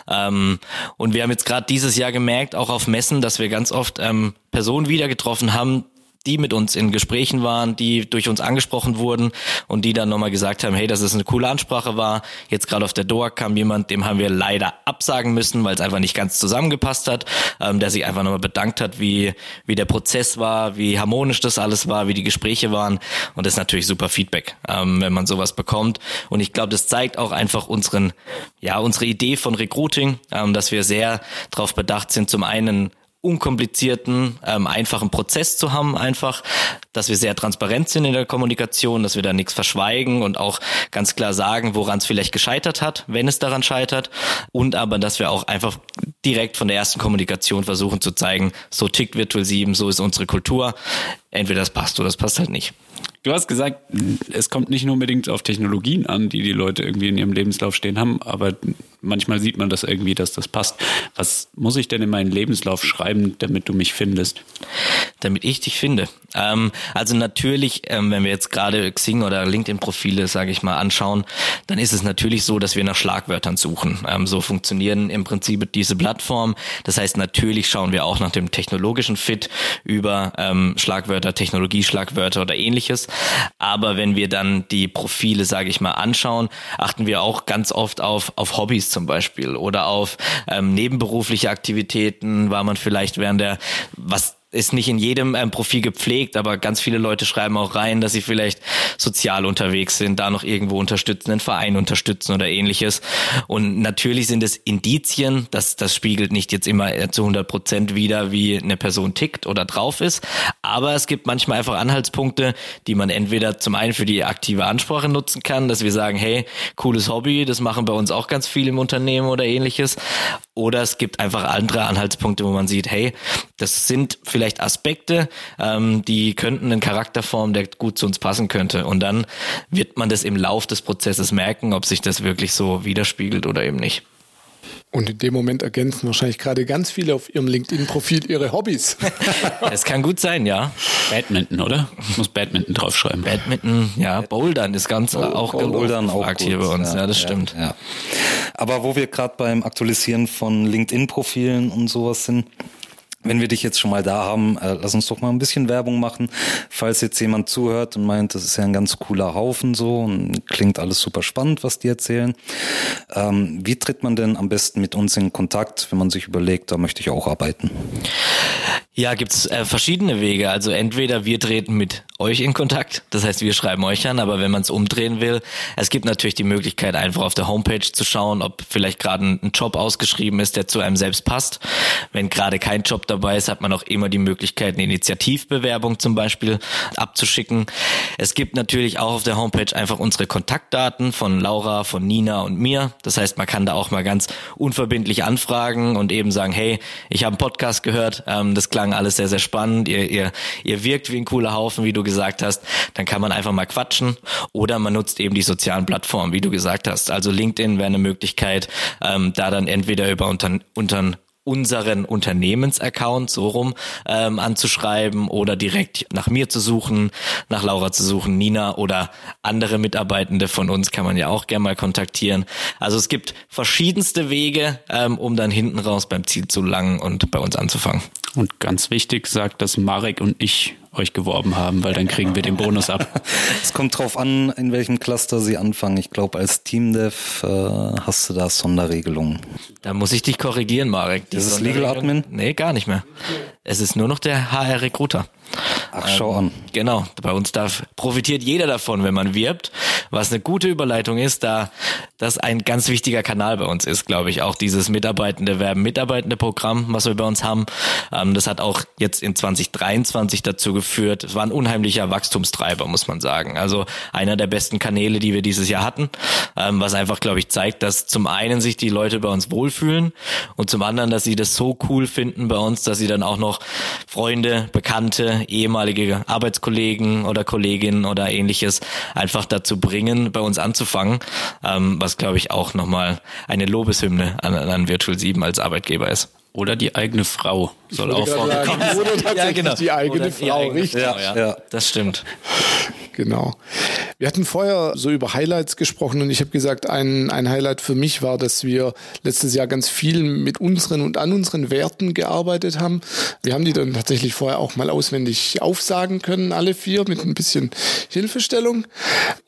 Ähm, und wir haben jetzt gerade dieses Jahr gemerkt, auch auf Messen, dass wir ganz oft ähm, Personen wieder getroffen haben, die mit uns in Gesprächen waren, die durch uns angesprochen wurden und die dann nochmal gesagt haben, hey, dass es eine coole Ansprache war. Jetzt gerade auf der Doha kam jemand, dem haben wir leider absagen müssen, weil es einfach nicht ganz zusammengepasst hat, ähm, der sich einfach nochmal bedankt hat, wie, wie der Prozess war, wie harmonisch das alles war, wie die Gespräche waren. Und das ist natürlich super Feedback, ähm, wenn man sowas bekommt. Und ich glaube, das zeigt auch einfach unseren, ja, unsere Idee von Recruiting, ähm, dass wir sehr darauf bedacht sind, zum einen unkomplizierten, ähm, einfachen Prozess zu haben, einfach, dass wir sehr transparent sind in der Kommunikation, dass wir da nichts verschweigen und auch ganz klar sagen, woran es vielleicht gescheitert hat, wenn es daran scheitert. Und aber, dass wir auch einfach direkt von der ersten Kommunikation versuchen zu zeigen, so tickt Virtual 7, so ist unsere Kultur. Entweder das passt oder das passt halt nicht. Du hast gesagt, es kommt nicht nur unbedingt auf Technologien an, die die Leute irgendwie in ihrem Lebenslauf stehen haben, aber manchmal sieht man das irgendwie, dass das passt. Was muss ich denn in meinen Lebenslauf schreiben, damit du mich findest? Damit ich dich finde. Ähm, also natürlich, ähm, wenn wir jetzt gerade Xing oder LinkedIn-Profile, sage ich mal, anschauen, dann ist es natürlich so, dass wir nach Schlagwörtern suchen. Ähm, so funktionieren im Prinzip diese Plattformen. Das heißt, natürlich schauen wir auch nach dem technologischen Fit über ähm, Schlagwörter, Technologieschlagwörter oder ähnliches. Aber wenn wir dann die Profile, sage ich mal, anschauen, achten wir auch ganz oft auf, auf Hobbys zum Beispiel oder auf ähm, nebenberufliche Aktivitäten, war man vielleicht während der, was ist nicht in jedem ähm, Profil gepflegt, aber ganz viele Leute schreiben auch rein, dass sie vielleicht sozial unterwegs sind, da noch irgendwo unterstützen, einen Verein unterstützen oder ähnliches. Und natürlich sind es Indizien, dass das spiegelt nicht jetzt immer äh, zu 100 Prozent wieder, wie eine Person tickt oder drauf ist. Aber es gibt manchmal einfach Anhaltspunkte, die man entweder zum einen für die aktive Ansprache nutzen kann, dass wir sagen, hey, cooles Hobby, das machen bei uns auch ganz viel im Unternehmen oder ähnliches. Oder es gibt einfach andere Anhaltspunkte, wo man sieht, hey, das sind vielleicht Aspekte, ähm, die könnten einen Charakter formen, der gut zu uns passen könnte. Und dann wird man das im Lauf des Prozesses merken, ob sich das wirklich so widerspiegelt oder eben nicht. Und in dem Moment ergänzen wahrscheinlich gerade ganz viele auf ihrem LinkedIn-Profil ihre Hobbys. Es kann gut sein, ja. Badminton, oder? Ich muss Badminton draufschreiben. Badminton, ja. Bouldern ist ganz Oh, auch Bouldern auch gefragt hier gut. bei uns. Ja, das stimmt. Ja. Aber wo wir gerade beim Aktualisieren von LinkedIn-Profilen und sowas sind, wenn wir dich jetzt schon mal da haben, äh, lass uns doch mal ein bisschen Werbung machen. Falls jetzt jemand zuhört und meint, das ist ja ein ganz cooler Haufen so und klingt alles super spannend, was die erzählen. Ähm, wie tritt man denn am besten mit uns in Kontakt, wenn man sich überlegt, da möchte ich auch arbeiten? Ja, gibt's äh, verschiedene Wege. Also entweder wir treten mit euch in Kontakt, das heißt, wir schreiben euch an, aber wenn man es umdrehen will, es gibt natürlich die Möglichkeit, einfach auf der Homepage zu schauen, ob vielleicht gerade ein, Job ausgeschrieben ist, der zu einem selbst passt. Wenn gerade kein Job dabei ist, hat man auch immer die Möglichkeit, eine Initiativbewerbung zum Beispiel abzuschicken. Es gibt natürlich auch auf der Homepage einfach unsere Kontaktdaten von Laura, von Nina und mir. Das heißt, man kann da auch mal ganz unverbindlich anfragen und eben sagen, hey, ich habe einen Podcast gehört, ähm, das klang alles sehr, sehr spannend, ihr, ihr, ihr wirkt wie ein cooler Haufen, wie du gesagt hast, dann kann man einfach mal quatschen oder man nutzt eben die sozialen Plattformen, wie du gesagt hast. Also LinkedIn wäre eine Möglichkeit, ähm, da dann entweder über unter, unter unseren Unternehmensaccount so rum ähm, anzuschreiben oder direkt nach mir zu suchen, nach Laura zu suchen, Nina oder andere Mitarbeitende von uns kann man ja auch gerne mal kontaktieren. Also es gibt verschiedenste Wege, ähm, um dann hinten raus beim Ziel zu langen und bei uns anzufangen. Und ganz wichtig sagt, dass Marek und ich euch geworben haben, weil dann kriegen wir den Bonus ab. Es kommt drauf an, in welchem Cluster sie anfangen. Ich glaube, als Teamdev äh, hast du da Sonderregelungen. Da muss ich dich korrigieren, Marek. Die Ist es Legal Admin? Nee, gar nicht mehr. Es ist nur noch der HR Recruiter. Ach, schau an. Genau, bei uns darf, profitiert jeder davon, wenn man wirbt, was eine gute Überleitung ist, da das ein ganz wichtiger Kanal bei uns ist, glaube ich, auch dieses Mitarbeitende Werben, Mitarbeitende Programm, was wir bei uns haben. Ähm, das hat auch jetzt in 2023 dazu geführt, es war ein unheimlicher Wachstumstreiber, muss man sagen. Also einer der besten Kanäle, die wir dieses Jahr hatten, ähm, was einfach, glaube ich, zeigt, dass zum einen sich die Leute bei uns wohlfühlen und zum anderen, dass sie das so cool finden bei uns, dass sie dann auch noch Freunde, Bekannte, ehemalige Arbeitskollegen oder Kolleginnen oder ähnliches einfach dazu bringen, bei uns anzufangen, ähm, was glaube ich auch nochmal eine Lobeshymne an, an Virtual 7 als Arbeitgeber ist. Oder die eigene Frau soll auch vorgekommen sein. Oder tatsächlich ja, genau. die eigene Oder Frau, eigene richtig. Frau, ja. ja, das stimmt. Genau. Wir hatten vorher so über Highlights gesprochen und ich habe gesagt, ein, ein Highlight für mich war, dass wir letztes Jahr ganz viel mit unseren und an unseren Werten gearbeitet haben. Wir haben die dann tatsächlich vorher auch mal auswendig aufsagen können, alle vier, mit ein bisschen Hilfestellung.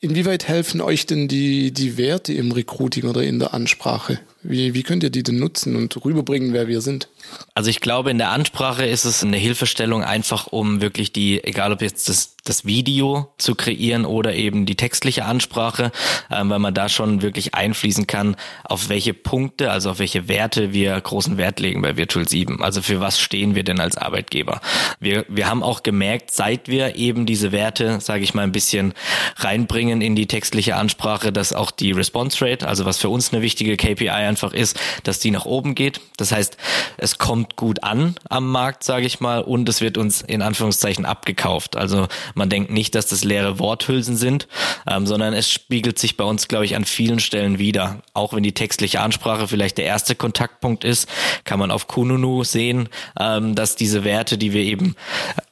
Inwieweit helfen euch denn die, die Werte im Recruiting oder in der Ansprache? Wie, wie könnt ihr die denn nutzen und rüberbringen, wer wir sind? Also ich glaube, in der Ansprache ist es eine Hilfestellung einfach, um wirklich die, egal ob jetzt das, das Video zu kreieren oder eben die textliche Ansprache, ähm, weil man da schon wirklich einfließen kann, auf welche Punkte, also auf welche Werte wir großen Wert legen bei Virtual 7. Also für was stehen wir denn als Arbeitgeber? Wir, wir haben auch gemerkt, seit wir eben diese Werte, sage ich mal, ein bisschen reinbringen in die textliche Ansprache, dass auch die Response Rate, also was für uns eine wichtige KPI einfach ist, dass die nach oben geht. Das heißt, es kommt gut an am Markt, sage ich mal, und es wird uns in Anführungszeichen abgekauft. Also man denkt nicht, dass das leere Worthülsen sind, ähm, sondern es spiegelt sich bei uns, glaube ich, an vielen Stellen wieder. Auch wenn die textliche Ansprache vielleicht der erste Kontaktpunkt ist, kann man auf Kununu sehen, ähm, dass diese Werte, die wir eben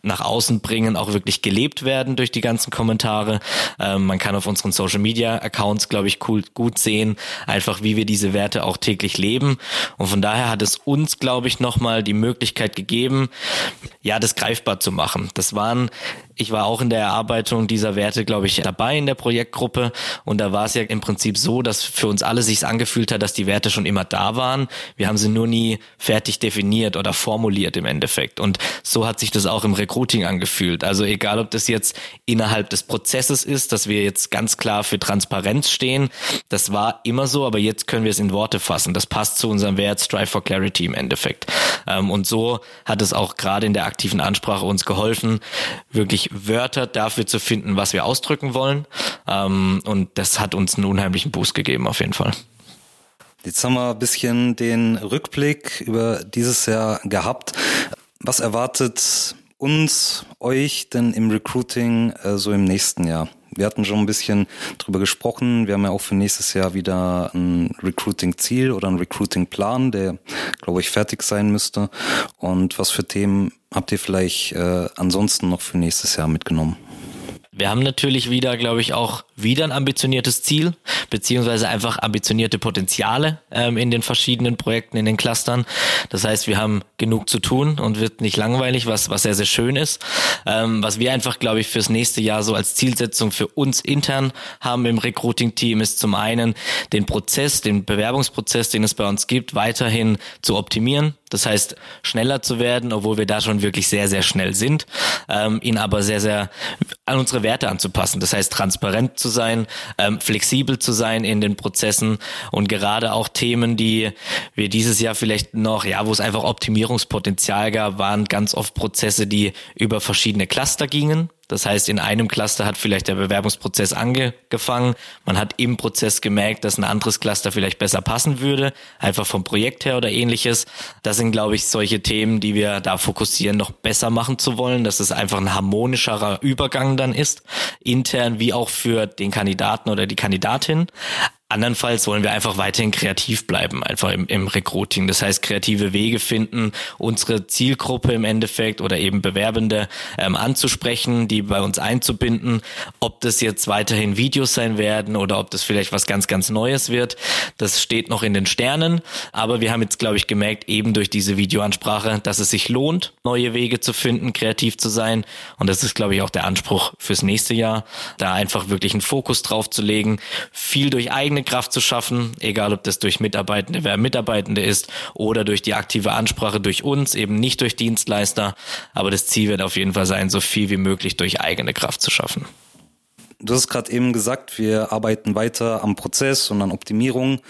nach außen bringen, auch wirklich gelebt werden durch die ganzen Kommentare. Ähm, man kann auf unseren Social Media Accounts, glaube ich, cool, gut sehen, einfach wie wir diese Werte auch täglich leben. Und von daher hat es uns, glaube ich, nochmal die Möglichkeit gegeben, ja, das greifbar zu machen. Das waren ich war auch in der Erarbeitung dieser Werte, glaube ich, dabei in der Projektgruppe. Und da war es ja im Prinzip so, dass für uns alle sich angefühlt hat, dass die Werte schon immer da waren. Wir haben sie nur nie fertig definiert oder formuliert im Endeffekt. Und so hat sich das auch im Recruiting angefühlt. Also egal, ob das jetzt innerhalb des Prozesses ist, dass wir jetzt ganz klar für Transparenz stehen. Das war immer so, aber jetzt können wir es in Worte fassen. Das passt zu unserem Wert Strive for Clarity im Endeffekt. Ähm, und so hat es auch gerade in der aktiven Ansprache uns geholfen, wirklich Wörter dafür zu finden, was wir ausdrücken wollen. Ähm, und das hat uns einen unheimlichen Boost gegeben, auf jeden Fall. Jetzt haben wir ein bisschen den Rückblick über dieses Jahr gehabt. Was erwartet uns, euch denn im Recruiting äh, so im nächsten Jahr? Wir hatten schon ein bisschen drüber gesprochen. Wir haben ja auch für nächstes Jahr wieder ein Recruiting-Ziel oder ein Recruiting-Plan, der, glaube ich, fertig sein müsste. Und was für Themen habt ihr vielleicht äh, ansonsten noch für nächstes Jahr mitgenommen? Wir haben natürlich wieder, glaube ich, auch wieder ein ambitioniertes Ziel, beziehungsweise einfach ambitionierte Potenziale ähm, in den verschiedenen Projekten, in den Clustern. Das heißt, wir haben genug zu tun und wird nicht langweilig, was, was sehr, sehr schön ist. Ähm, was wir einfach, glaube ich, fürs nächste Jahr so als Zielsetzung für uns intern haben im Recruiting-Team, ist zum einen den Prozess, den Bewerbungsprozess, den es bei uns gibt, weiterhin zu optimieren. Das heißt, schneller zu werden, obwohl wir da schon wirklich sehr, sehr schnell sind, ähm, ihn aber sehr, sehr an unsere Werte anzupassen. Das heißt, transparent zu sein, ähm, flexibel zu sein in den Prozessen und gerade auch Themen, die wir dieses Jahr vielleicht noch, ja, wo es einfach Optimierungspotenzial gab, waren ganz oft Prozesse, die über verschiedene Cluster gingen. Das heißt, in einem Cluster hat vielleicht der Bewerbungsprozess angefangen. Man hat im Prozess gemerkt, dass ein anderes Cluster vielleicht besser passen würde, einfach vom Projekt her oder ähnliches. Das sind, glaube ich, solche Themen, die wir da fokussieren, noch besser machen zu wollen, dass es einfach ein harmonischerer Übergang dann ist, intern wie auch für den Kandidaten oder die Kandidatin. Andernfalls wollen wir einfach weiterhin kreativ bleiben, einfach im, im Recruiting. Das heißt, kreative Wege finden, unsere Zielgruppe im Endeffekt oder eben Bewerbende ähm, anzusprechen, die bei uns einzubinden. Ob das jetzt weiterhin Videos sein werden oder ob das vielleicht was ganz, ganz Neues wird, das steht noch in den Sternen. Aber wir haben jetzt, glaube ich, gemerkt, eben durch diese Videoansprache, dass es sich lohnt, neue Wege zu finden, kreativ zu sein. Und das ist, glaube ich, auch der Anspruch fürs nächste Jahr, da einfach wirklich einen Fokus drauf zu legen, viel durch eigene eigene Kraft zu schaffen, egal ob das durch Mitarbeitende, wer Mitarbeitende ist oder durch die aktive Ansprache durch uns, eben nicht durch Dienstleister. Aber das Ziel wird auf jeden Fall sein, so viel wie möglich durch eigene Kraft zu schaffen. Du hast gerade eben gesagt, wir arbeiten weiter am Prozess und an Optimierung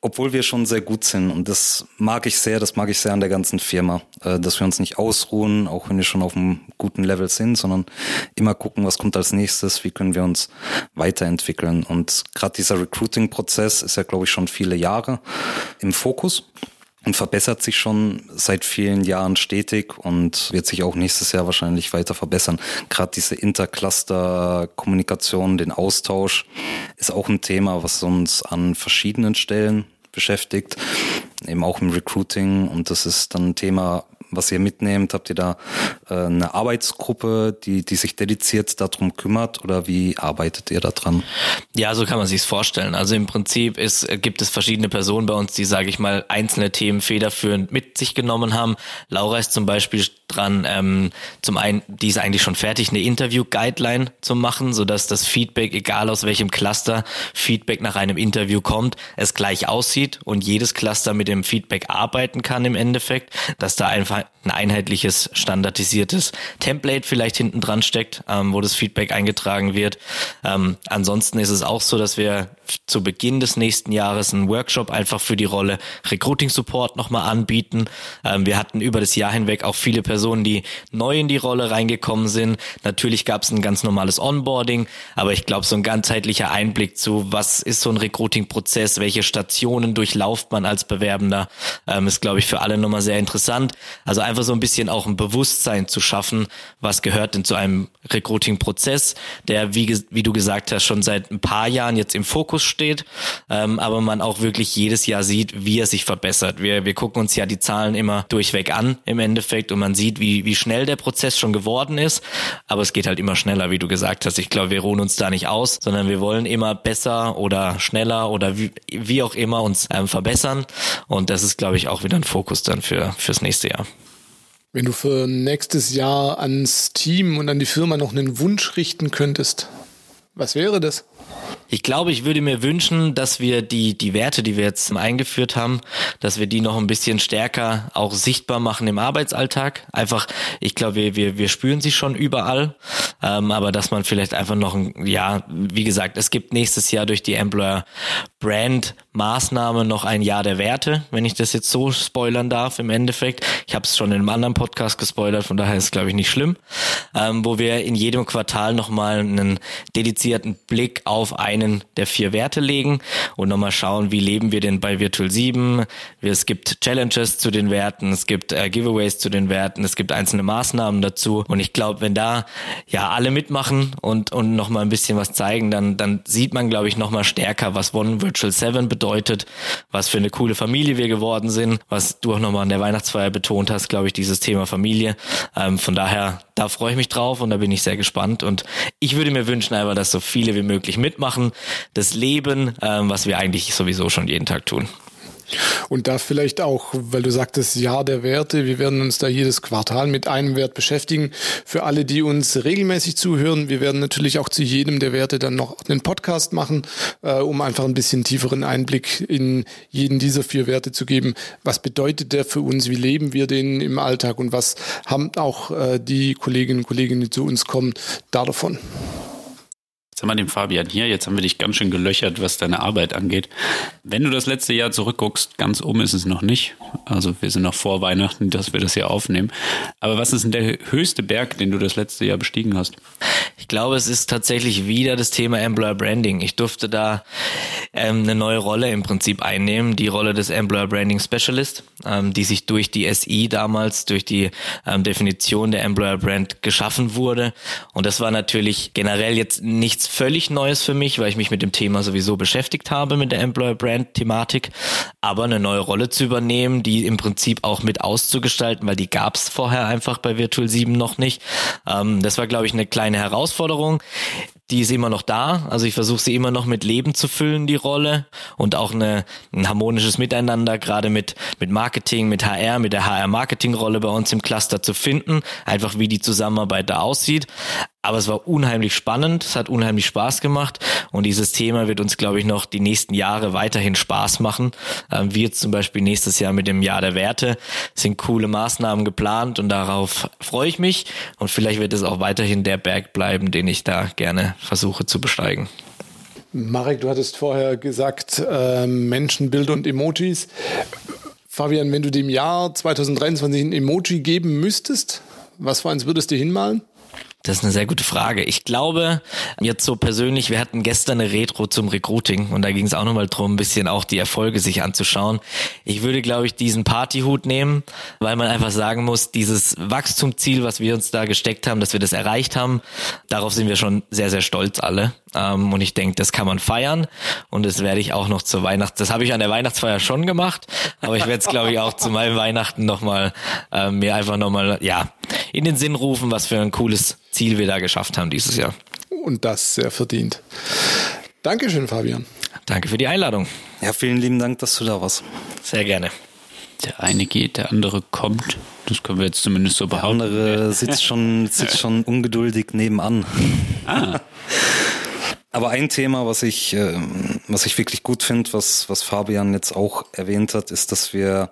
obwohl wir schon sehr gut sind und das mag ich sehr, das mag ich sehr an der ganzen Firma, äh, dass wir uns nicht ausruhen, auch wenn wir schon auf einem guten Level sind, sondern immer gucken, was kommt als nächstes, wie können wir uns weiterentwickeln. Und gerade dieser Recruiting-Prozess ist ja, glaube ich, schon viele Jahre im Fokus und verbessert sich schon seit vielen Jahren stetig und wird sich auch nächstes Jahr wahrscheinlich weiter verbessern. Gerade diese Intercluster-Kommunikation, den Austausch ist auch ein Thema, was uns an verschiedenen Stellen beschäftigt, eben auch im Recruiting und das ist dann ein Thema, was ihr mitnehmt? Habt ihr da äh, eine Arbeitsgruppe, die, die sich dediziert darum kümmert oder wie arbeitet ihr da dran? Ja, so kann man sich's vorstellen. Also im Prinzip ist, gibt es verschiedene Personen bei uns, die, sage ich mal, einzelne Themen federführend mit sich genommen haben. Laura ist zum Beispiel dran, ähm, zum einen, die ist eigentlich schon fertig, eine Interview-Guideline zu machen, sodass das Feedback, egal aus welchem Cluster Feedback nach einem Interview kommt, es gleich aussieht und jedes Cluster mit dem Feedback arbeiten kann im Endeffekt, dass da einfach ein einheitliches, standardisiertes Template vielleicht hinten dran steckt, ähm, wo das Feedback eingetragen wird. Ähm, ansonsten ist es auch so, dass wir zu Beginn des nächsten Jahres einen Workshop einfach für die Rolle Recruiting Support nochmal anbieten. Ähm, wir hatten über das Jahr hinweg auch viele Personen, die neu in die Rolle reingekommen sind. Natürlich gab es ein ganz normales Onboarding, aber ich glaube, so ein ganzheitlicher Einblick zu, was ist so ein Recruiting-Prozess, welche Stationen durchlauft man als Bewerbender, ähm, ist, glaube ich, für alle nochmal sehr interessant. Also einfach so ein bisschen auch ein Bewusstsein zu schaffen, was gehört denn zu einem Recruiting-Prozess, der, wie, wie du gesagt hast, schon seit ein paar Jahren jetzt im Fokus steht, ähm, aber man auch wirklich jedes Jahr sieht, wie er sich verbessert. Wir, wir gucken uns ja die Zahlen immer durchweg an im Endeffekt und man sieht, wie, wie schnell der Prozess schon geworden ist, aber es geht halt immer schneller, wie du gesagt hast. Ich glaube, wir ruhen uns da nicht aus, sondern wir wollen immer besser oder schneller oder wie, wie auch immer uns ähm, verbessern und das ist, glaube ich, auch wieder ein Fokus dann für fürs nächste Jahr. Wenn du für nächstes Jahr ans Team und an die Firma noch einen Wunsch richten könntest, was wäre das? Ich glaube, ich würde mir wünschen, dass wir die, die Werte, die wir jetzt eingeführt haben, dass wir die noch ein bisschen stärker auch sichtbar machen im Arbeitsalltag. Einfach, ich glaube, wir, wir, wir spüren sie schon überall, ähm, aber dass man vielleicht einfach noch ein, ja, wie gesagt, es gibt nächstes Jahr durch die Employer Brand Maßnahme noch ein Jahr der Werte, wenn ich das jetzt so spoilern darf im Endeffekt. Ich habe es schon in einem anderen Podcast gespoilert, von daher ist es, glaube ich, nicht schlimm, ähm, wo wir in jedem Quartal nochmal einen dedizierten Blick auf einen der vier Werte legen und nochmal schauen, wie leben wir denn bei Virtual 7. Es gibt Challenges zu den Werten, es gibt äh, Giveaways zu den Werten, es gibt einzelne Maßnahmen dazu und ich glaube, wenn da ja alle mitmachen und, und nochmal ein bisschen was zeigen, dann, dann sieht man, glaube ich, nochmal stärker, was One Virtual 7 bedeutet, was für eine coole Familie wir geworden sind, was du auch nochmal an der Weihnachtsfeier betont hast, glaube ich, dieses Thema Familie. Ähm, von daher, da freue ich mich drauf und da bin ich sehr gespannt und ich würde mir wünschen einfach, dass so viele wie möglich mitmachen, das Leben, ähm, was wir eigentlich sowieso schon jeden Tag tun. Und da vielleicht auch, weil du sagtest, Jahr der Werte, wir werden uns da jedes Quartal mit einem Wert beschäftigen. Für alle, die uns regelmäßig zuhören, wir werden natürlich auch zu jedem der Werte dann noch einen Podcast machen, äh, um einfach ein bisschen tieferen Einblick in jeden dieser vier Werte zu geben. Was bedeutet der für uns? Wie leben wir den im Alltag? Und was haben auch äh, die Kolleginnen und Kollegen, die zu uns kommen, da davon? Haben wir den Fabian hier, jetzt haben wir dich ganz schön gelöchert, was deine Arbeit angeht. Wenn du das letzte Jahr zurückguckst, ganz um ist es noch nicht. Also wir sind noch vor Weihnachten, dass wir das hier aufnehmen. Aber was ist denn der höchste Berg, den du das letzte Jahr bestiegen hast? Ich glaube, es ist tatsächlich wieder das Thema Employer Branding. Ich durfte da ähm, eine neue Rolle im Prinzip einnehmen, die Rolle des Employer Branding Specialist, ähm, die sich durch die SI damals, durch die ähm, Definition der Employer Brand geschaffen wurde. Und das war natürlich generell jetzt nichts völlig Neues für mich, weil ich mich mit dem Thema sowieso beschäftigt habe, mit der Employer Brand Thematik. Aber eine neue Rolle zu übernehmen, die im Prinzip auch mit auszugestalten, weil die gab es vorher einfach bei Virtual 7 noch nicht. Ähm, das war, glaube ich, eine kleine Herausforderung die ist immer noch da. Also ich versuche sie immer noch mit Leben zu füllen, die Rolle. Und auch eine, ein harmonisches Miteinander, gerade mit, mit Marketing, mit HR, mit der HR-Marketing-Rolle bei uns im Cluster zu finden. Einfach wie die Zusammenarbeit da aussieht. Aber es war unheimlich spannend, es hat unheimlich Spaß gemacht und dieses Thema wird uns, glaube ich, noch die nächsten Jahre weiterhin Spaß machen. Ähm, jetzt zum Beispiel nächstes Jahr mit dem Jahr der Werte sind coole Maßnahmen geplant und darauf freue ich mich und vielleicht wird es auch weiterhin der Berg bleiben, den ich da gerne versuche zu besteigen. Marek, du hattest vorher gesagt, äh, Menschenbilder und Emojis. Fabian, wenn du dem Jahr 2023 ein Emoji geben müsstest, was für eins würdest du hinmalen? Das ist eine sehr gute Frage. Ich glaube, jetzt so persönlich, wir hatten gestern eine Retro zum Recruiting und da ging es auch nochmal drum, ein bisschen auch die Erfolge sich anzuschauen. Ich würde, glaube ich, diesen Partyhut nehmen, weil man einfach sagen muss, dieses Wachstumsziel, was wir uns da gesteckt haben, dass wir das erreicht haben, darauf sind wir schon sehr, sehr stolz alle. Ähm, und ich denke, das kann man feiern und das werde ich auch noch zur Weihnachts... Das habe ich an der Weihnachtsfeier schon gemacht, aber ich werde es, glaube ich, auch zu meinem Weihnachten nochmal äh, mir einfach nochmal, ja, in den Sinn rufen, was für ein cooles Ziel wir da geschafft haben dieses Jahr. Und das sehr verdient. Dankeschön, Fabian. Danke für die Einladung. Ja, vielen lieben Dank, dass du da warst. Sehr gerne. Der eine geht, der andere kommt. Das können wir jetzt zumindest so behaupten. Der andere sitzt schon, sitzt schon ungeduldig nebenan. Ah. Aber ein Thema, was ich, ähm, was ich wirklich gut finde, was, was Fabian jetzt auch erwähnt hat, ist, dass wir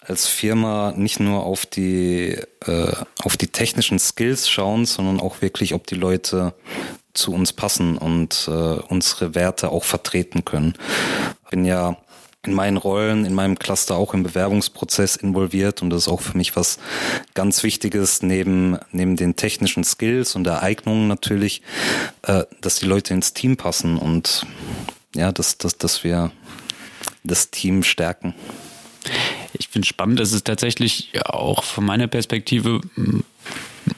als Firma nicht nur auf die, äh, auf die technischen Skills schauen, sondern auch wirklich, ob die Leute zu uns passen und äh, unsere Werte auch vertreten können. Bin ja in meinen Rollen, in meinem Cluster auch im Bewerbungsprozess involviert. Und das ist auch für mich was ganz Wichtiges neben, neben den technischen Skills und der Eignungen natürlich, äh, dass die Leute ins Team passen und ja, dass, dass, dass wir das Team stärken. Ich finde spannend, es tatsächlich auch von meiner Perspektive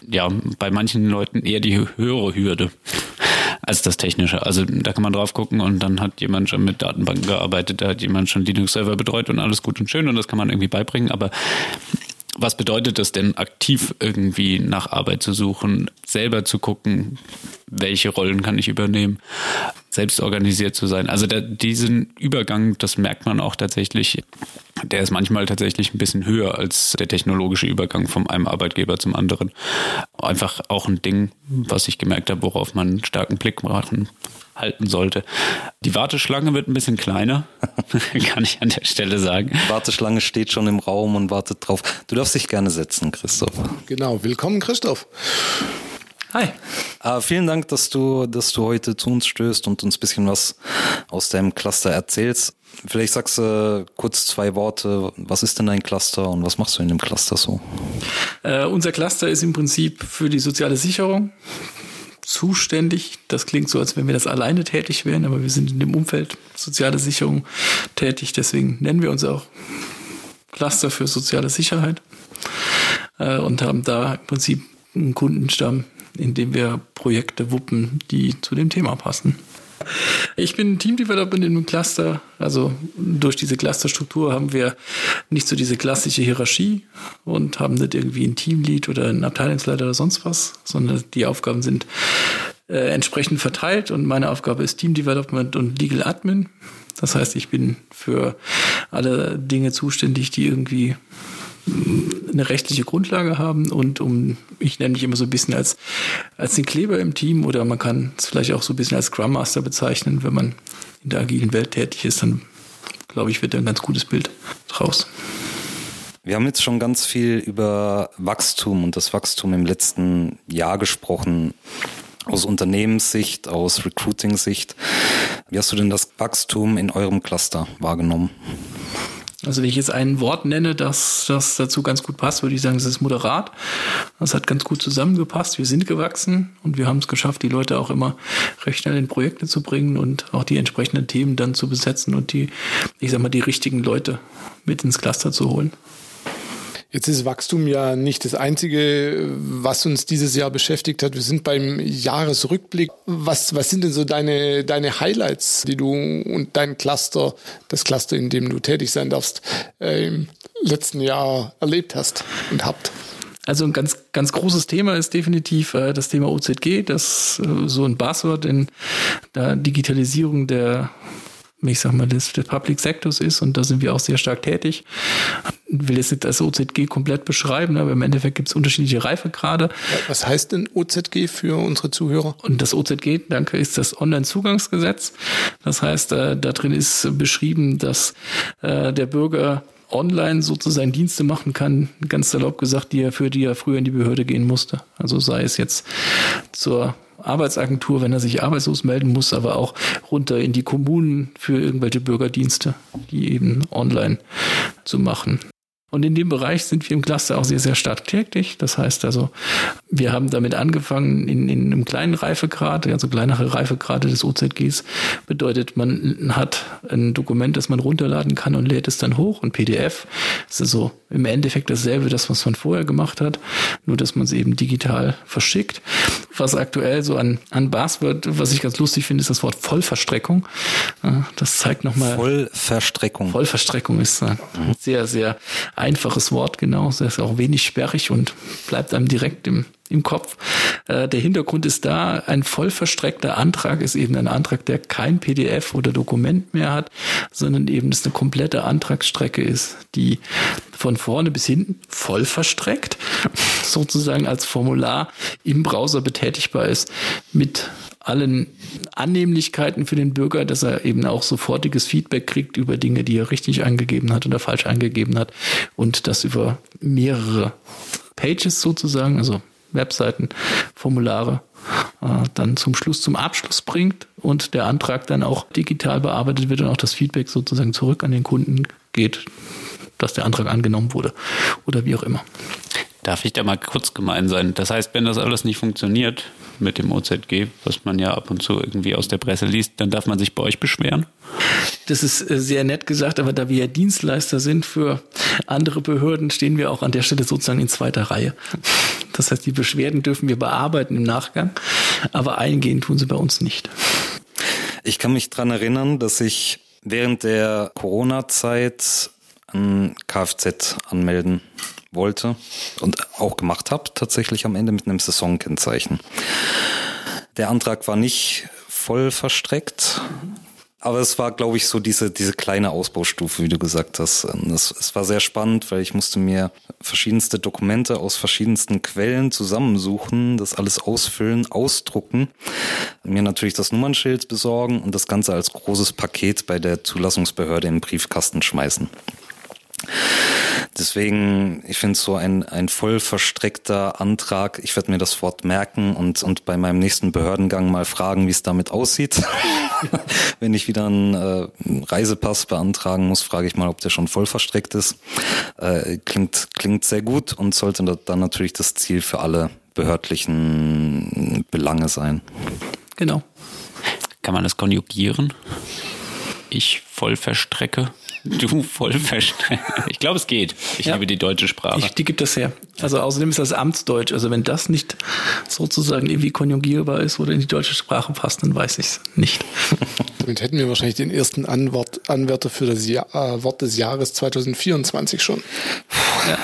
ja bei manchen Leuten eher die höhere Hürde als das Technische. Also da kann man drauf gucken und dann hat jemand schon mit Datenbanken gearbeitet, da hat jemand schon Linux-Server betreut und alles gut und schön und das kann man irgendwie beibringen, aber was bedeutet das denn, aktiv irgendwie nach Arbeit zu suchen, selber zu gucken, welche Rollen kann ich übernehmen, selbst organisiert zu sein? Also der, diesen Übergang, das merkt man auch tatsächlich, der ist manchmal tatsächlich ein bisschen höher als der technologische Übergang von einem Arbeitgeber zum anderen. Einfach auch ein Ding, was ich gemerkt habe, worauf man einen starken Blick machen halten sollte. Die Warteschlange wird ein bisschen kleiner, kann ich an der Stelle sagen. Die Warteschlange steht schon im Raum und wartet drauf. Du darfst dich gerne setzen, Christoph. Genau, willkommen, Christoph. Hi. Äh, vielen Dank, dass du, dass du heute zu uns stößt und uns ein bisschen was aus deinem Cluster erzählst. Vielleicht sagst du kurz zwei Worte. Was ist denn dein Cluster und was machst du in dem Cluster so? Äh, unser Cluster ist im Prinzip für die soziale Sicherung zuständig. Das klingt so, als wenn wir das alleine tätig wären, aber wir sind in dem Umfeld soziale Sicherung tätig. Deswegen nennen wir uns auch Cluster für soziale Sicherheit äh, und haben da im Prinzip einen Kundenstamm, in dem wir Projekte wuppen, die zu dem Thema passen. Ich bin Team Development in einem Cluster. Also durch diese Clusterstruktur haben wir nicht so diese klassische Hierarchie und haben nicht irgendwie ein Teamlead oder einen Abteilungsleiter oder sonst was, sondern die Aufgaben sind äh, entsprechend verteilt und meine Aufgabe ist Team Development und Legal Admin. Das heißt, ich bin für alle Dinge zuständig, die irgendwie eine rechtliche Grundlage haben und um, ich nenne mich immer so ein bisschen als, als den Kleber im Team oder man kann es vielleicht auch so ein bisschen als Scrum Master bezeichnen, wenn man in der agilen Welt tätig ist, dann glaube ich, wird da ein ganz gutes Bild draus. Wir haben jetzt schon ganz viel über Wachstum und das Wachstum im letzten Jahr gesprochen. Aus Unternehmenssicht, aus Recruiting-Sicht. Wie hast du denn das Wachstum in eurem Cluster wahrgenommen? Also wenn ich jetzt ein Wort nenne, das, das dazu ganz gut passt, würde ich sagen, es ist moderat. Das hat ganz gut zusammengepasst. Wir sind gewachsen und wir haben es geschafft, die Leute auch immer recht schnell in Projekte zu bringen und auch die entsprechenden Themen dann zu besetzen und die, ich sag mal, die richtigen Leute mit ins Cluster zu holen. Jetzt ist Wachstum ja nicht das Einzige, was uns dieses Jahr beschäftigt hat. Wir sind beim Jahresrückblick. Was, was sind denn so deine, deine Highlights, die du und dein Cluster, das Cluster, in dem du tätig sein darfst, äh, im letzten Jahr erlebt hast und habt? Also ein ganz, ganz großes Thema ist definitiv äh, das Thema OZG, das äh, so ein Buzzword in der Digitalisierung der ich sag mal, des, des Public Sectors ist und da sind wir auch sehr stark tätig. Ich will jetzt nicht das OZG komplett beschreiben, aber im Endeffekt gibt es unterschiedliche Reifegrade. Was heißt denn OZG für unsere Zuhörer? Und das OZG, danke, ist das Online-Zugangsgesetz. Das heißt, äh, da drin ist beschrieben, dass äh, der Bürger online sozusagen Dienste machen kann, ganz salopp gesagt, die er für die er früher in die Behörde gehen musste. Also sei es jetzt zur Arbeitsagentur, wenn er sich arbeitslos melden muss, aber auch runter in die Kommunen für irgendwelche Bürgerdienste, die eben online zu machen. Und in dem Bereich sind wir im Cluster auch sehr, sehr stark tätig. Das heißt also, wir haben damit angefangen in, in einem kleinen Reifegrad, also kleinere Reifegrade des OZGs. Bedeutet, man hat ein Dokument, das man runterladen kann und lädt es dann hoch, ein PDF. Das ist also im Endeffekt dasselbe, das, was man vorher gemacht hat, nur dass man es eben digital verschickt. Was aktuell so an, an Buzzword, was ich ganz lustig finde, ist das Wort Vollverstreckung. Das zeigt nochmal. Vollverstreckung. Vollverstreckung ist ein sehr, sehr einfaches Wort, genau. Das ist auch wenig sperrig und bleibt einem direkt im, im Kopf. Äh, der Hintergrund ist da, ein voll verstreckter Antrag ist eben ein Antrag, der kein PDF oder Dokument mehr hat, sondern eben das eine komplette Antragsstrecke ist, die von vorne bis hinten voll verstreckt, sozusagen als Formular im Browser betätigbar ist mit allen Annehmlichkeiten für den Bürger, dass er eben auch sofortiges Feedback kriegt über Dinge, die er richtig eingegeben hat oder falsch eingegeben hat und das über mehrere Pages sozusagen, also Webseiten, Formulare, äh, dann zum Schluss zum Abschluss bringt und der Antrag dann auch digital bearbeitet wird und auch das Feedback sozusagen zurück an den Kunden geht, dass der Antrag angenommen wurde oder wie auch immer. Darf ich da mal kurz gemein sein? Das heißt, wenn das alles nicht funktioniert mit dem OZG, was man ja ab und zu irgendwie aus der Presse liest, dann darf man sich bei euch beschweren? Das ist äh, sehr nett gesagt, aber da wir ja Dienstleister sind für andere Behörden, stehen wir auch an der Stelle sozusagen in zweiter Reihe. Das heißt, die Beschwerden dürfen wir bearbeiten im Nachgang, aber eingehen tun sie bei uns nicht. Ich kann mich dran erinnern, dass ich während der Corona-Zeit ein Kfz anmelden wollte und auch gemacht habe, tatsächlich am Ende mit einem Saisonkennzeichen. Der Antrag war nicht voll verstreckt, aber es war, glaube ich, so diese, diese kleine Ausbaustufe, wie du gesagt hast. Es, es war sehr spannend, weil ich musste mir verschiedenste Dokumente aus verschiedensten Quellen zusammensuchen, das alles ausfüllen, ausdrucken, mir natürlich das Nummernschild besorgen und das Ganze als großes Paket bei der Zulassungsbehörde im Briefkasten schmeißen. Deswegen, ich finde so ein, ein voll verstreckter Antrag, ich werde mir das Wort merken und, und bei meinem nächsten Behördengang mal fragen, wie es damit aussieht. Wenn ich wieder einen äh, Reisepass beantragen muss, frage ich mal, ob der schon voll verstreckt ist. Äh, klingt, klingt sehr gut und sollte dann natürlich das Ziel für alle behördlichen Belange sein. Genau. Kann man das konjugieren? Ich voll verstrecke. Du voll verstrecke. Ich glaube, es geht. Ich ja. liebe die deutsche Sprache. Ich, die gibt es her. Also außerdem ist das Amtsdeutsch. Also wenn das nicht sozusagen irgendwie konjugierbar ist oder in die deutsche Sprache passt, dann weiß ich es nicht. Damit hätten wir wahrscheinlich den ersten Anwort, Anwärter für das Jahr, äh, Wort des Jahres 2024 schon. Ja.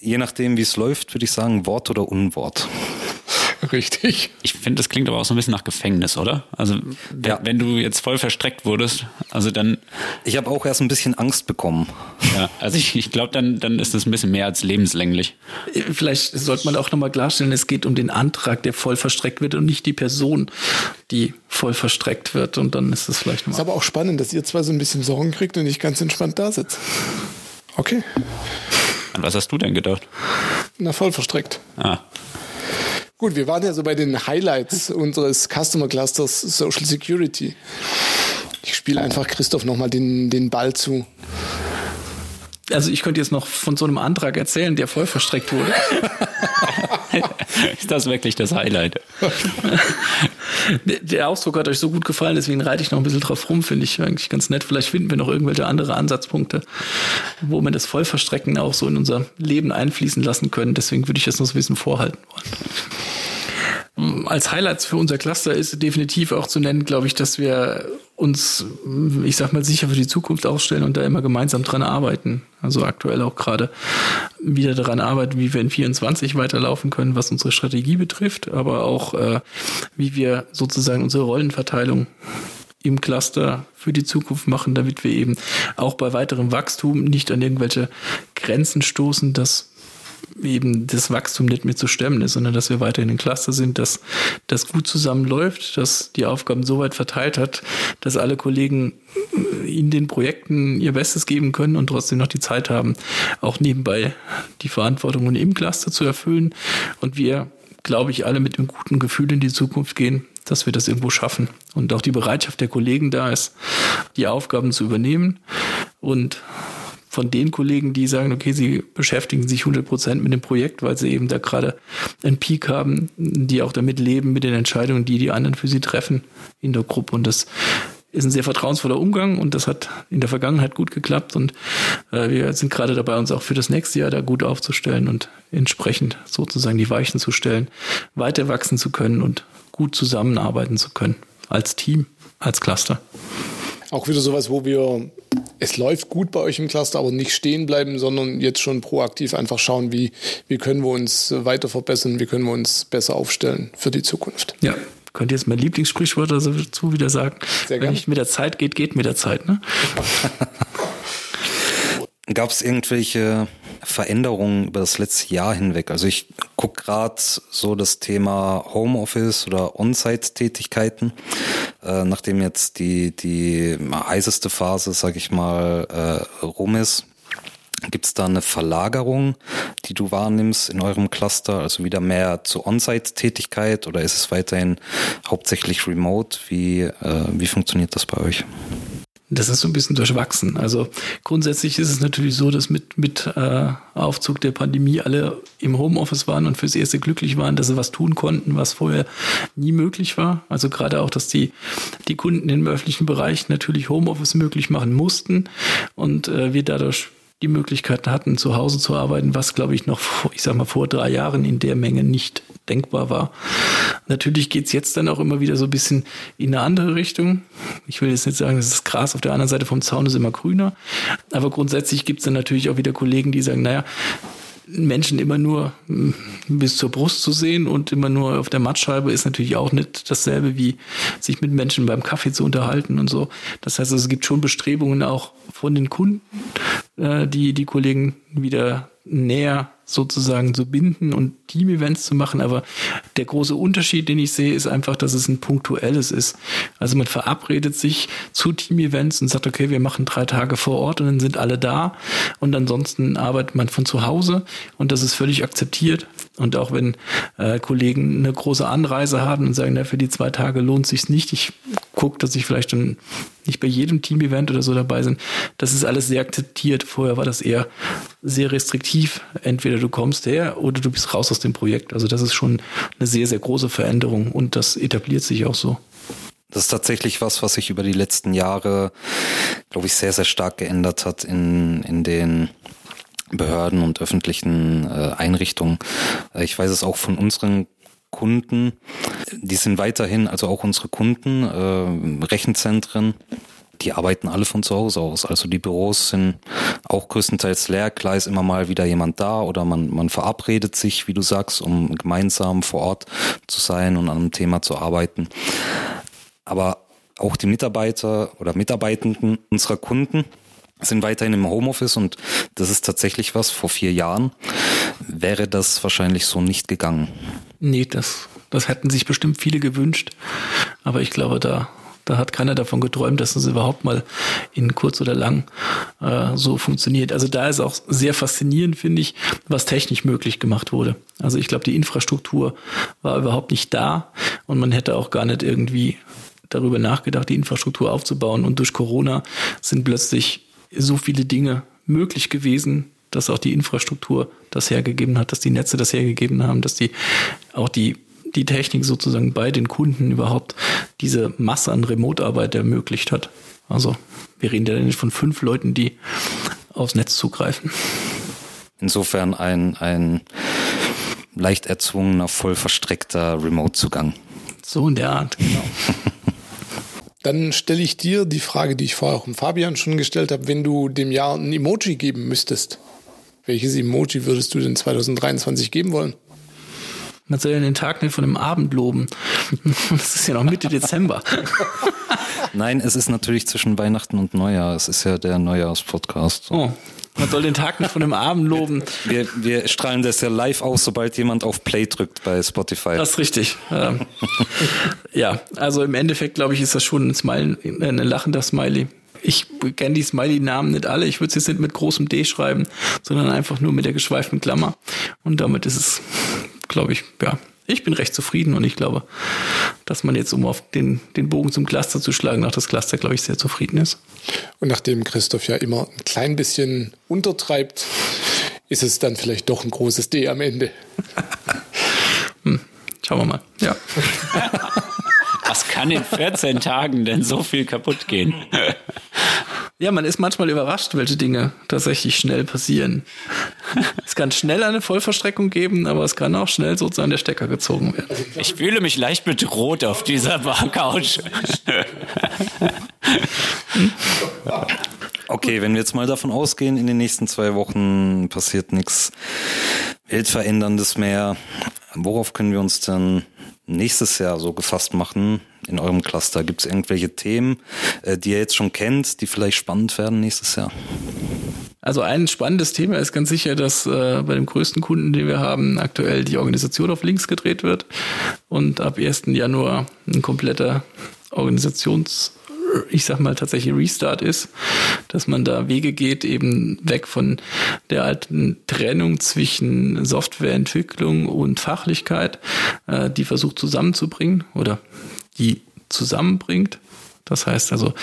Je nachdem, wie es läuft, würde ich sagen Wort oder Unwort. Richtig. Ich finde, das klingt aber auch so ein bisschen nach Gefängnis, oder? Also wenn, ja. wenn du jetzt voll verstreckt wurdest, also dann. Ich habe auch erst ein bisschen Angst bekommen. Ja, also ich, ich glaube, dann, dann ist das ein bisschen mehr als lebenslänglich. Vielleicht sollte man auch nochmal klarstellen, es geht um den Antrag, der voll verstreckt wird und nicht die Person, die voll verstreckt wird. Und dann ist es vielleicht nochmal. Ist aber auch spannend, dass ihr zwar so ein bisschen Sorgen kriegt und nicht ganz entspannt da sitzt. Okay. An was hast du denn gedacht? Na, voll verstreckt. Ah. Gut, wir waren ja so bei den Highlights unseres Customer Clusters Social Security. Ich spiele einfach Christoph nochmal den, den Ball zu. Also ich könnte jetzt noch von so einem Antrag erzählen, der voll verstreckt wurde. Ist das wirklich das Highlight? Der Ausdruck hat euch so gut gefallen, deswegen reite ich noch ein bisschen drauf rum, finde ich eigentlich ganz nett. Vielleicht finden wir noch irgendwelche andere Ansatzpunkte, wo wir das Vollverstrecken auch so in unser Leben einfließen lassen können. Deswegen würde ich das noch so ein bisschen vorhalten wollen als Highlights für unser Cluster ist definitiv auch zu nennen, glaube ich, dass wir uns, ich sag mal, sicher für die Zukunft aufstellen und da immer gemeinsam dran arbeiten. Also aktuell auch gerade wieder daran arbeiten, wie wir in 24 weiterlaufen können, was unsere Strategie betrifft, aber auch äh, wie wir sozusagen unsere Rollenverteilung im Cluster für die Zukunft machen, damit wir eben auch bei weiterem Wachstum nicht an irgendwelche Grenzen stoßen, dass eben das Wachstum nicht mehr zu stemmen ist, sondern dass wir weiterhin ein Cluster sind, dass das gut zusammenläuft, dass die Aufgaben so weit verteilt hat, dass alle Kollegen in den Projekten ihr Bestes geben können und trotzdem noch die Zeit haben, auch nebenbei die Verantwortungen im Cluster zu erfüllen. Und wir, glaube ich, alle mit einem guten Gefühl in die Zukunft gehen, dass wir das irgendwo schaffen. Und auch die Bereitschaft der Kollegen da ist, die Aufgaben zu übernehmen und von den Kollegen, die sagen, okay, sie beschäftigen sich 100 Prozent mit dem Projekt, weil sie eben da gerade einen Peak haben, die auch damit leben, mit den Entscheidungen, die die anderen für sie treffen in der Gruppe. Und das ist ein sehr vertrauensvoller Umgang und das hat in der Vergangenheit gut geklappt und äh, wir sind gerade dabei, uns auch für das nächste Jahr da gut aufzustellen und entsprechend sozusagen die Weichen zu stellen, weiter wachsen zu können und gut zusammenarbeiten zu können als Team, als Cluster. Auch wieder sowas, wo wir, es läuft gut bei euch im Cluster, aber nicht stehen bleiben, sondern jetzt schon proaktiv einfach schauen, wie, wie können wir uns weiter verbessern, wie können wir uns besser aufstellen für die Zukunft. Ja, könnt ihr jetzt mein Lieblingssprichwort dazu wieder sagen? Sehr gerne. Wenn nicht mit der Zeit geht, geht mit der Zeit, ne? Gab es irgendwelche Veränderungen über das letzte Jahr hinweg? Also ich gucke gerade so das Thema Homeoffice oder On-Site-Tätigkeiten, äh, nachdem jetzt die, die heißeste Phase, sag ich mal, äh, rum ist. Gibt es da eine Verlagerung, die du wahrnimmst in eurem Cluster, also wieder mehr zur On-Site-Tätigkeit oder ist es weiterhin hauptsächlich remote? Wie, äh, wie funktioniert das bei euch? Das ist so ein bisschen durchwachsen. Also grundsätzlich ist es natürlich so, dass mit, mit äh, Aufzug der Pandemie alle im Homeoffice waren und fürs Erste glücklich waren, dass sie was tun konnten, was vorher nie möglich war. Also gerade auch, dass die, die Kunden im öffentlichen Bereich natürlich Homeoffice möglich machen mussten und äh, wir dadurch die Möglichkeiten hatten, zu Hause zu arbeiten, was, glaube ich, noch, ich sag mal, vor drei Jahren in der Menge nicht denkbar war. Natürlich geht's jetzt dann auch immer wieder so ein bisschen in eine andere Richtung. Ich will jetzt nicht sagen, dass das Gras auf der anderen Seite vom Zaun ist immer grüner, aber grundsätzlich gibt's dann natürlich auch wieder Kollegen, die sagen, naja, Menschen immer nur hm, bis zur Brust zu sehen und immer nur auf der Mattscheibe ist natürlich auch nicht dasselbe wie sich mit Menschen beim Kaffee zu unterhalten und so. Das heißt, es gibt schon Bestrebungen auch von den Kunden, äh, die die Kollegen wieder näher sozusagen zu binden und Team-Events zu machen. Aber der große Unterschied, den ich sehe, ist einfach, dass es ein punktuelles ist. Also man verabredet sich zu Team-Events und sagt, okay, wir machen drei Tage vor Ort und dann sind alle da. Und ansonsten arbeitet man von zu Hause und das ist völlig akzeptiert. Und auch wenn äh, Kollegen eine große Anreise haben und sagen, na, für die zwei Tage lohnt sich's nicht, ich gucke, dass ich vielleicht dann nicht bei jedem Team-Event oder so dabei bin, das ist alles sehr akzeptiert. Vorher war das eher sehr restriktiv. Entweder du kommst her oder du bist raus aus dem Projekt. Also das ist schon eine sehr, sehr große Veränderung und das etabliert sich auch so. Das ist tatsächlich was, was sich über die letzten Jahre, glaube ich, sehr, sehr stark geändert hat in, in den Behörden und öffentlichen äh, Einrichtungen. Äh, ich weiß es auch von unseren Kunden. Die sind weiterhin, also auch unsere Kunden, äh, Rechenzentren, die arbeiten alle von zu Hause aus. Also die Büros sind auch größtenteils leer. Klar ist immer mal wieder jemand da oder man, man verabredet sich, wie du sagst, um gemeinsam vor Ort zu sein und an einem Thema zu arbeiten. Aber auch die Mitarbeiter oder Mitarbeitenden unserer Kunden sind weiterhin im Homeoffice und das ist tatsächlich was. Vor vier Jahren wäre das wahrscheinlich so nicht gegangen. Nee, das, das hätten sich bestimmt viele gewünscht. Aber ich glaube, da da hat keiner davon geträumt, dass es überhaupt mal in kurz oder lang äh, so funktioniert. Also da ist auch sehr faszinierend, finde ich, was technisch möglich gemacht wurde. Also ich glaube, die Infrastruktur war überhaupt nicht da und man hätte auch gar nicht irgendwie darüber nachgedacht, die Infrastruktur aufzubauen. Und durch Corona sind plötzlich so viele Dinge möglich gewesen, dass auch die Infrastruktur das hergegeben hat, dass die Netze das hergegeben haben, dass die auch die die Technik sozusagen bei den Kunden überhaupt diese Masse an Remote-Arbeit ermöglicht hat. Also wir reden ja nicht von fünf Leuten, die aufs Netz zugreifen. Insofern ein, ein leicht erzwungener, voll verstreckter Remote-Zugang. So in der Art, genau. Dann stelle ich dir die Frage, die ich vorher auch im Fabian schon gestellt habe, wenn du dem Jahr ein Emoji geben müsstest. Welches Emoji würdest du denn 2023 geben wollen? Man soll ja den Tag nicht von dem Abend loben. Das ist ja noch Mitte Dezember. Nein, es ist natürlich zwischen Weihnachten und Neujahr. Es ist ja der Neujahrspodcast. Oh, man soll den Tag nicht von dem Abend loben. Wir, wir strahlen das ja live aus, sobald jemand auf Play drückt bei Spotify. Das ist richtig. Ähm, ja, also im Endeffekt, glaube ich, ist das schon ein, Smile, ein lachender Smiley. Ich kenne die Smiley-Namen nicht alle. Ich würde jetzt nicht mit großem D schreiben, sondern einfach nur mit der geschweiften Klammer. Und damit ist es, glaube ich, ja, ich bin recht zufrieden und ich glaube, dass man jetzt, um auf den, den Bogen zum Cluster zu schlagen, auch das Cluster, glaube ich, sehr zufrieden ist. Und nachdem Christoph ja immer ein klein bisschen untertreibt, ist es dann vielleicht doch ein großes D am Ende. hm, schauen wir mal. Ja. Was kann in 14 Tagen denn so viel kaputt gehen? Ja, man ist manchmal überrascht, welche Dinge tatsächlich schnell passieren. Es kann schnell eine Vollverstreckung geben, aber es kann auch schnell sozusagen der Stecker gezogen werden. Ich fühle mich leicht bedroht auf dieser Couch. Okay, wenn wir jetzt mal davon ausgehen, in den nächsten zwei Wochen passiert nichts Weltveränderndes mehr, worauf können wir uns denn nächstes Jahr so gefasst machen in eurem Cluster? Gibt es irgendwelche Themen, äh, die ihr jetzt schon kennt, die vielleicht spannend werden nächstes Jahr? Also ein spannendes Thema ist ganz sicher, dass äh, bei dem größten Kunden, den wir haben, aktuell die Organisation auf links gedreht wird und ab 1. Januar ein kompletter Organisations ich sag mal, tatsächlich Restart ist, dass man da Wege geht, eben weg von der alten Trennung zwischen Softwareentwicklung und Fachlichkeit, äh, die versucht zusammenzubringen oder die zusammenbringt. Das heißt also,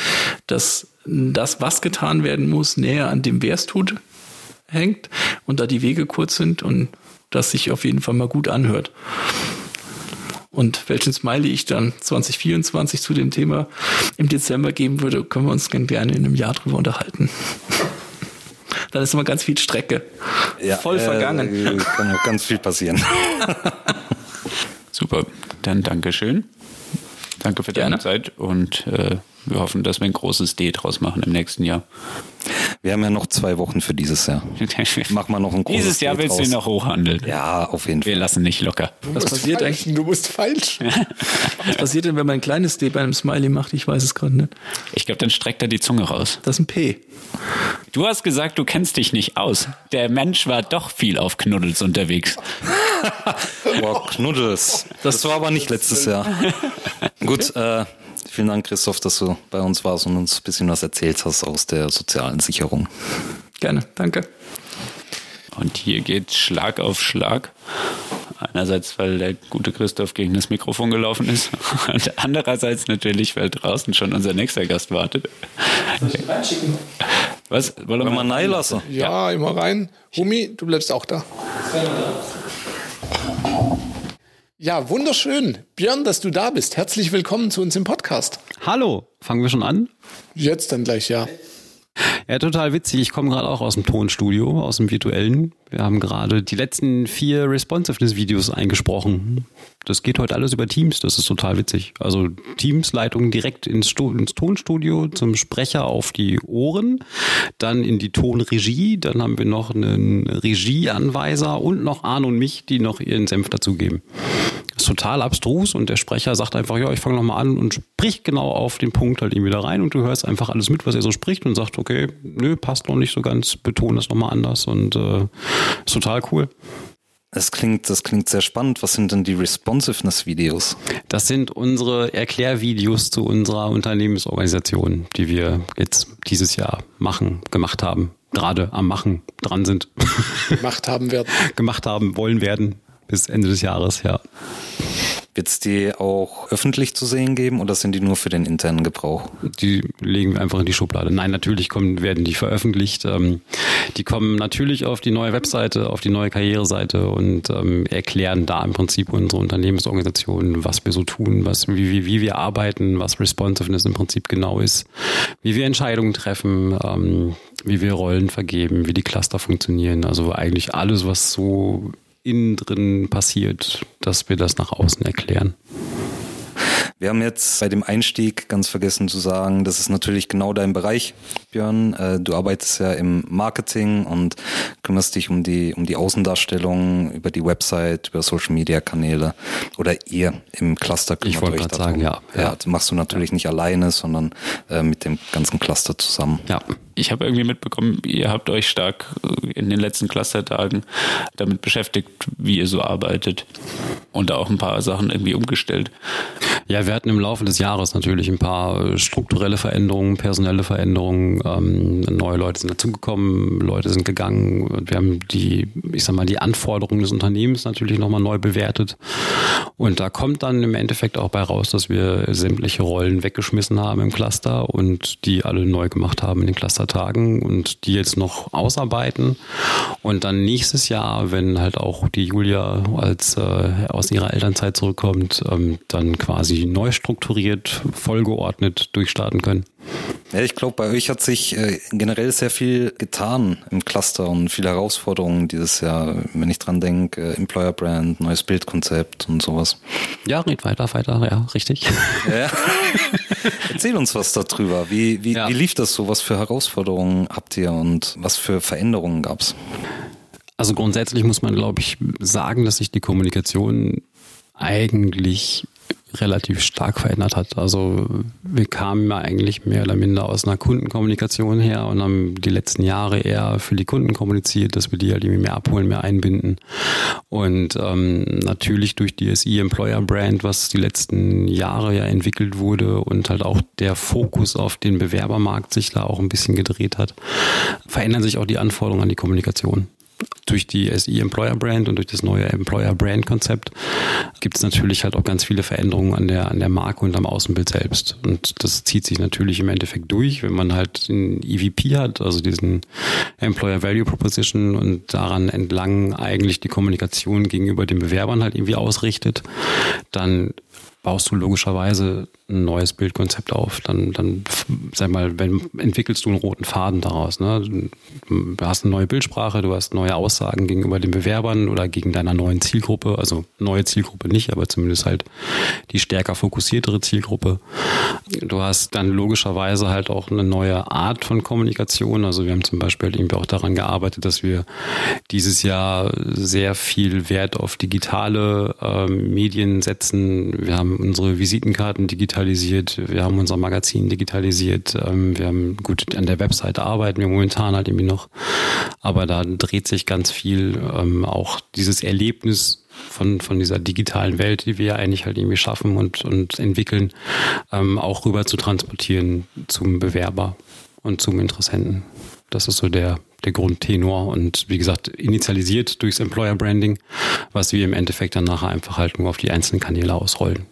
dass das, was getan werden muss, näher an dem, wer es tut, hängt und da die Wege kurz sind und das sich auf jeden Fall mal gut anhört. Und welchen Smiley ich dann 2024 zu dem Thema im Dezember geben würde, können wir uns gerne in einem Jahr drüber unterhalten. dann ist immer ganz viel Strecke. Ja, Voll äh, vergangen. Kann auch ganz viel passieren. Super, dann Dankeschön. Danke für deine Gerne. Zeit und äh, wir hoffen, dass wir ein großes D draus machen im nächsten Jahr. Wir haben ja noch zwei Wochen für dieses Jahr. Mach mal noch ein großes Dieses Jahr D willst draus. du ihn noch hochhandeln. Ja, auf jeden Fall. Wir lassen nicht locker. Was passiert falsch. eigentlich? Du musst falsch. Was passiert denn, wenn man ein kleines D bei einem Smiley macht? Ich weiß es gerade nicht. Ich glaube, dann streckt er die Zunge raus. Das ist ein P. Du hast gesagt, du kennst dich nicht aus. Der Mensch war doch viel auf Knuddels unterwegs. Boah, Knuddels. Das war aber nicht letztes Jahr. Gut, äh, Vielen Dank, Christoph, dass du bei uns warst und uns ein bisschen was erzählt hast aus der sozialen Sicherung. Gerne, danke. Und hier geht Schlag auf Schlag. Einerseits, weil der gute Christoph gegen das Mikrofon gelaufen ist und andererseits natürlich, weil draußen schon unser nächster Gast wartet. Was? Wollen wir mal nein lassen? Ja, ja, immer rein. Humi, du bleibst auch da. Ja, wunderschön. Björn, dass du da bist. Herzlich willkommen zu uns im Podcast. Hallo, fangen wir schon an? Jetzt dann gleich, ja. Ja, total witzig. Ich komme gerade auch aus dem Tonstudio, aus dem virtuellen. Wir haben gerade die letzten vier Responsiveness-Videos eingesprochen. Das geht heute alles über Teams. Das ist total witzig. Also Teams-Leitung direkt ins, ins, Tonstudio zum Sprecher auf die Ohren, dann in die Tonregie. Dann haben wir noch einen Regieanweiser und noch Arne und mich, die noch ihren Senf dazugeben ist total abstrus und der Sprecher sagt einfach, ja, ich fange nochmal an und spricht genau auf den Punkt halt irgendwie da rein und du hörst einfach alles mit, was er so spricht und sagt, okay, nö, passt noch nicht so ganz, betone das nochmal anders und äh, ist total cool. Das klingt, das klingt sehr spannend. Was sind denn die Responsiveness-Videos? Das sind unsere Erklärvideos zu unserer Unternehmensorganisation, die wir jetzt dieses Jahr machen, gemacht haben, gerade am Machen dran sind. Gemacht haben werden. gemacht haben, wollen werden bis Ende des Jahres, ja. Wird es die auch öffentlich zu sehen geben oder sind die nur für den internen Gebrauch? Die legen wir einfach in die Schublade. Nein, natürlich kommen, werden die veröffentlicht. Ähm, die kommen natürlich auf die neue Webseite, auf die neue Karriereseite und ähm, erklären da im Prinzip unsere Unternehmensorganisation, was wir so tun, was, wie, wie, wie wir arbeiten, was Responsiveness im Prinzip genau ist, wie wir Entscheidungen treffen, ähm, wie wir Rollen vergeben, wie die Cluster funktionieren. Also eigentlich alles, was so innen drin passiert, dass wir das nach außen erklären. Wir haben jetzt bei dem Einstieg ganz vergessen zu sagen, das ist natürlich genau dein Bereich, Björn. Äh, du arbeitest ja im Marketing und kümmerst dich um die, um die Außendarstellung über die Website, über Social Media Kanäle oder ihr im Cluster kümmert ich wollte gerade sagen, ja. Ja, das machst du natürlich ja. nicht alleine, sondern äh, mit dem ganzen Cluster zusammen. Ja, ich habe irgendwie mitbekommen, ihr habt euch stark äh, in den letzten Clustertagen damit beschäftigt, wie ihr so arbeitet und da auch ein paar Sachen irgendwie umgestellt. Ja, wir hatten im Laufe des Jahres natürlich ein paar strukturelle Veränderungen, personelle Veränderungen. Ähm, neue Leute sind dazugekommen, Leute sind gegangen und wir haben die, ich sag mal, die Anforderungen des Unternehmens natürlich nochmal neu bewertet. Und da kommt dann im Endeffekt auch bei raus, dass wir sämtliche Rollen weggeschmissen haben im Cluster und die alle neu gemacht haben in den Clustertagen und die jetzt noch ausarbeiten. Und dann nächstes Jahr, wenn halt auch die Julia als äh, aus ihrer Elternzeit zurückkommt, ähm, dann quasi neu strukturiert, vollgeordnet durchstarten können. Ja, ich glaube, bei euch hat sich äh, generell sehr viel getan im Cluster und viele Herausforderungen dieses Jahr, wenn ich dran denke, äh, Employer Brand, neues Bildkonzept und sowas. Ja, red weiter, weiter, ja, richtig. Ja. Erzähl uns was darüber. Wie, wie, ja. wie lief das so? Was für Herausforderungen habt ihr und was für Veränderungen gab's? Also grundsätzlich muss man, glaube ich, sagen, dass sich die Kommunikation eigentlich relativ stark verändert hat. Also wir kamen ja eigentlich mehr oder minder aus einer Kundenkommunikation her und haben die letzten Jahre eher für die Kunden kommuniziert, dass wir die halt irgendwie mehr abholen, mehr einbinden. Und ähm, natürlich durch die SE Employer Brand, was die letzten Jahre ja entwickelt wurde und halt auch der Fokus auf den Bewerbermarkt sich da auch ein bisschen gedreht hat, verändern sich auch die Anforderungen an die Kommunikation durch die SE Employer Brand und durch das neue Employer Brand Konzept gibt es natürlich halt auch ganz viele Veränderungen an der, an der Marke und am Außenbild selbst. Und das zieht sich natürlich im Endeffekt durch, wenn man halt den EVP hat, also diesen Employer Value Proposition und daran entlang eigentlich die Kommunikation gegenüber den Bewerbern halt irgendwie ausrichtet, dann baust du logischerweise ein neues Bildkonzept auf. Dann, dann sag mal, wenn, entwickelst du einen roten Faden daraus. Ne? Du hast eine neue Bildsprache, du hast neue Aussagen gegenüber den Bewerbern oder gegen deiner neuen Zielgruppe. Also neue Zielgruppe nicht, aber zumindest halt die stärker fokussiertere Zielgruppe. Du hast dann logischerweise halt auch eine neue Art von Kommunikation. Also wir haben zum Beispiel halt irgendwie auch daran gearbeitet, dass wir dieses Jahr sehr viel Wert auf digitale äh, Medien setzen. Wir haben unsere Visitenkarten digitalisiert, wir haben unser Magazin digitalisiert, ähm, wir haben gut an der Webseite arbeiten wir momentan halt irgendwie noch, aber da dreht sich ganz viel ähm, auch dieses Erlebnis von, von dieser digitalen Welt, die wir ja eigentlich halt irgendwie schaffen und, und entwickeln, ähm, auch rüber zu transportieren zum Bewerber und zum Interessenten. Das ist so der, der Grundtenor und wie gesagt, initialisiert durchs Employer Branding, was wir im Endeffekt dann nachher einfach halt nur auf die einzelnen Kanäle ausrollen.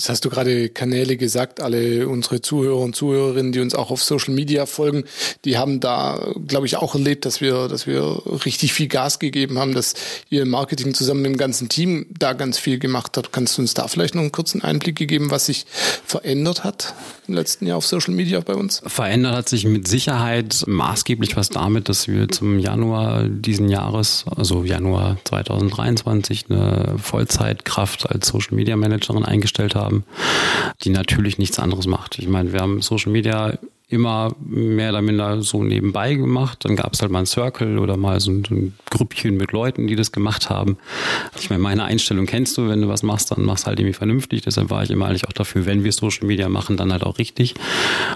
Jetzt hast du gerade Kanäle gesagt, alle unsere Zuhörer und Zuhörerinnen, die uns auch auf Social Media folgen, die haben da, glaube ich, auch erlebt, dass wir, dass wir richtig viel Gas gegeben haben, dass ihr Marketing zusammen mit dem ganzen Team da ganz viel gemacht hat. Kannst du uns da vielleicht noch einen kurzen Einblick geben, was sich verändert hat im letzten Jahr auf Social Media bei uns? Verändert hat sich mit Sicherheit maßgeblich was damit, dass wir zum Januar diesen Jahres, also Januar 2023, eine Vollzeitkraft als Social Media Managerin eingestellt haben haben, die natürlich nichts anderes macht. Ich meine, wir haben Social Media immer mehr oder minder so nebenbei gemacht. Dann gab es halt mal ein Circle oder mal so ein, so ein Grüppchen mit Leuten, die das gemacht haben. Ich meine, meine Einstellung kennst du, wenn du was machst, dann machst halt irgendwie vernünftig. Deshalb war ich immer eigentlich auch dafür, wenn wir Social Media machen, dann halt auch richtig.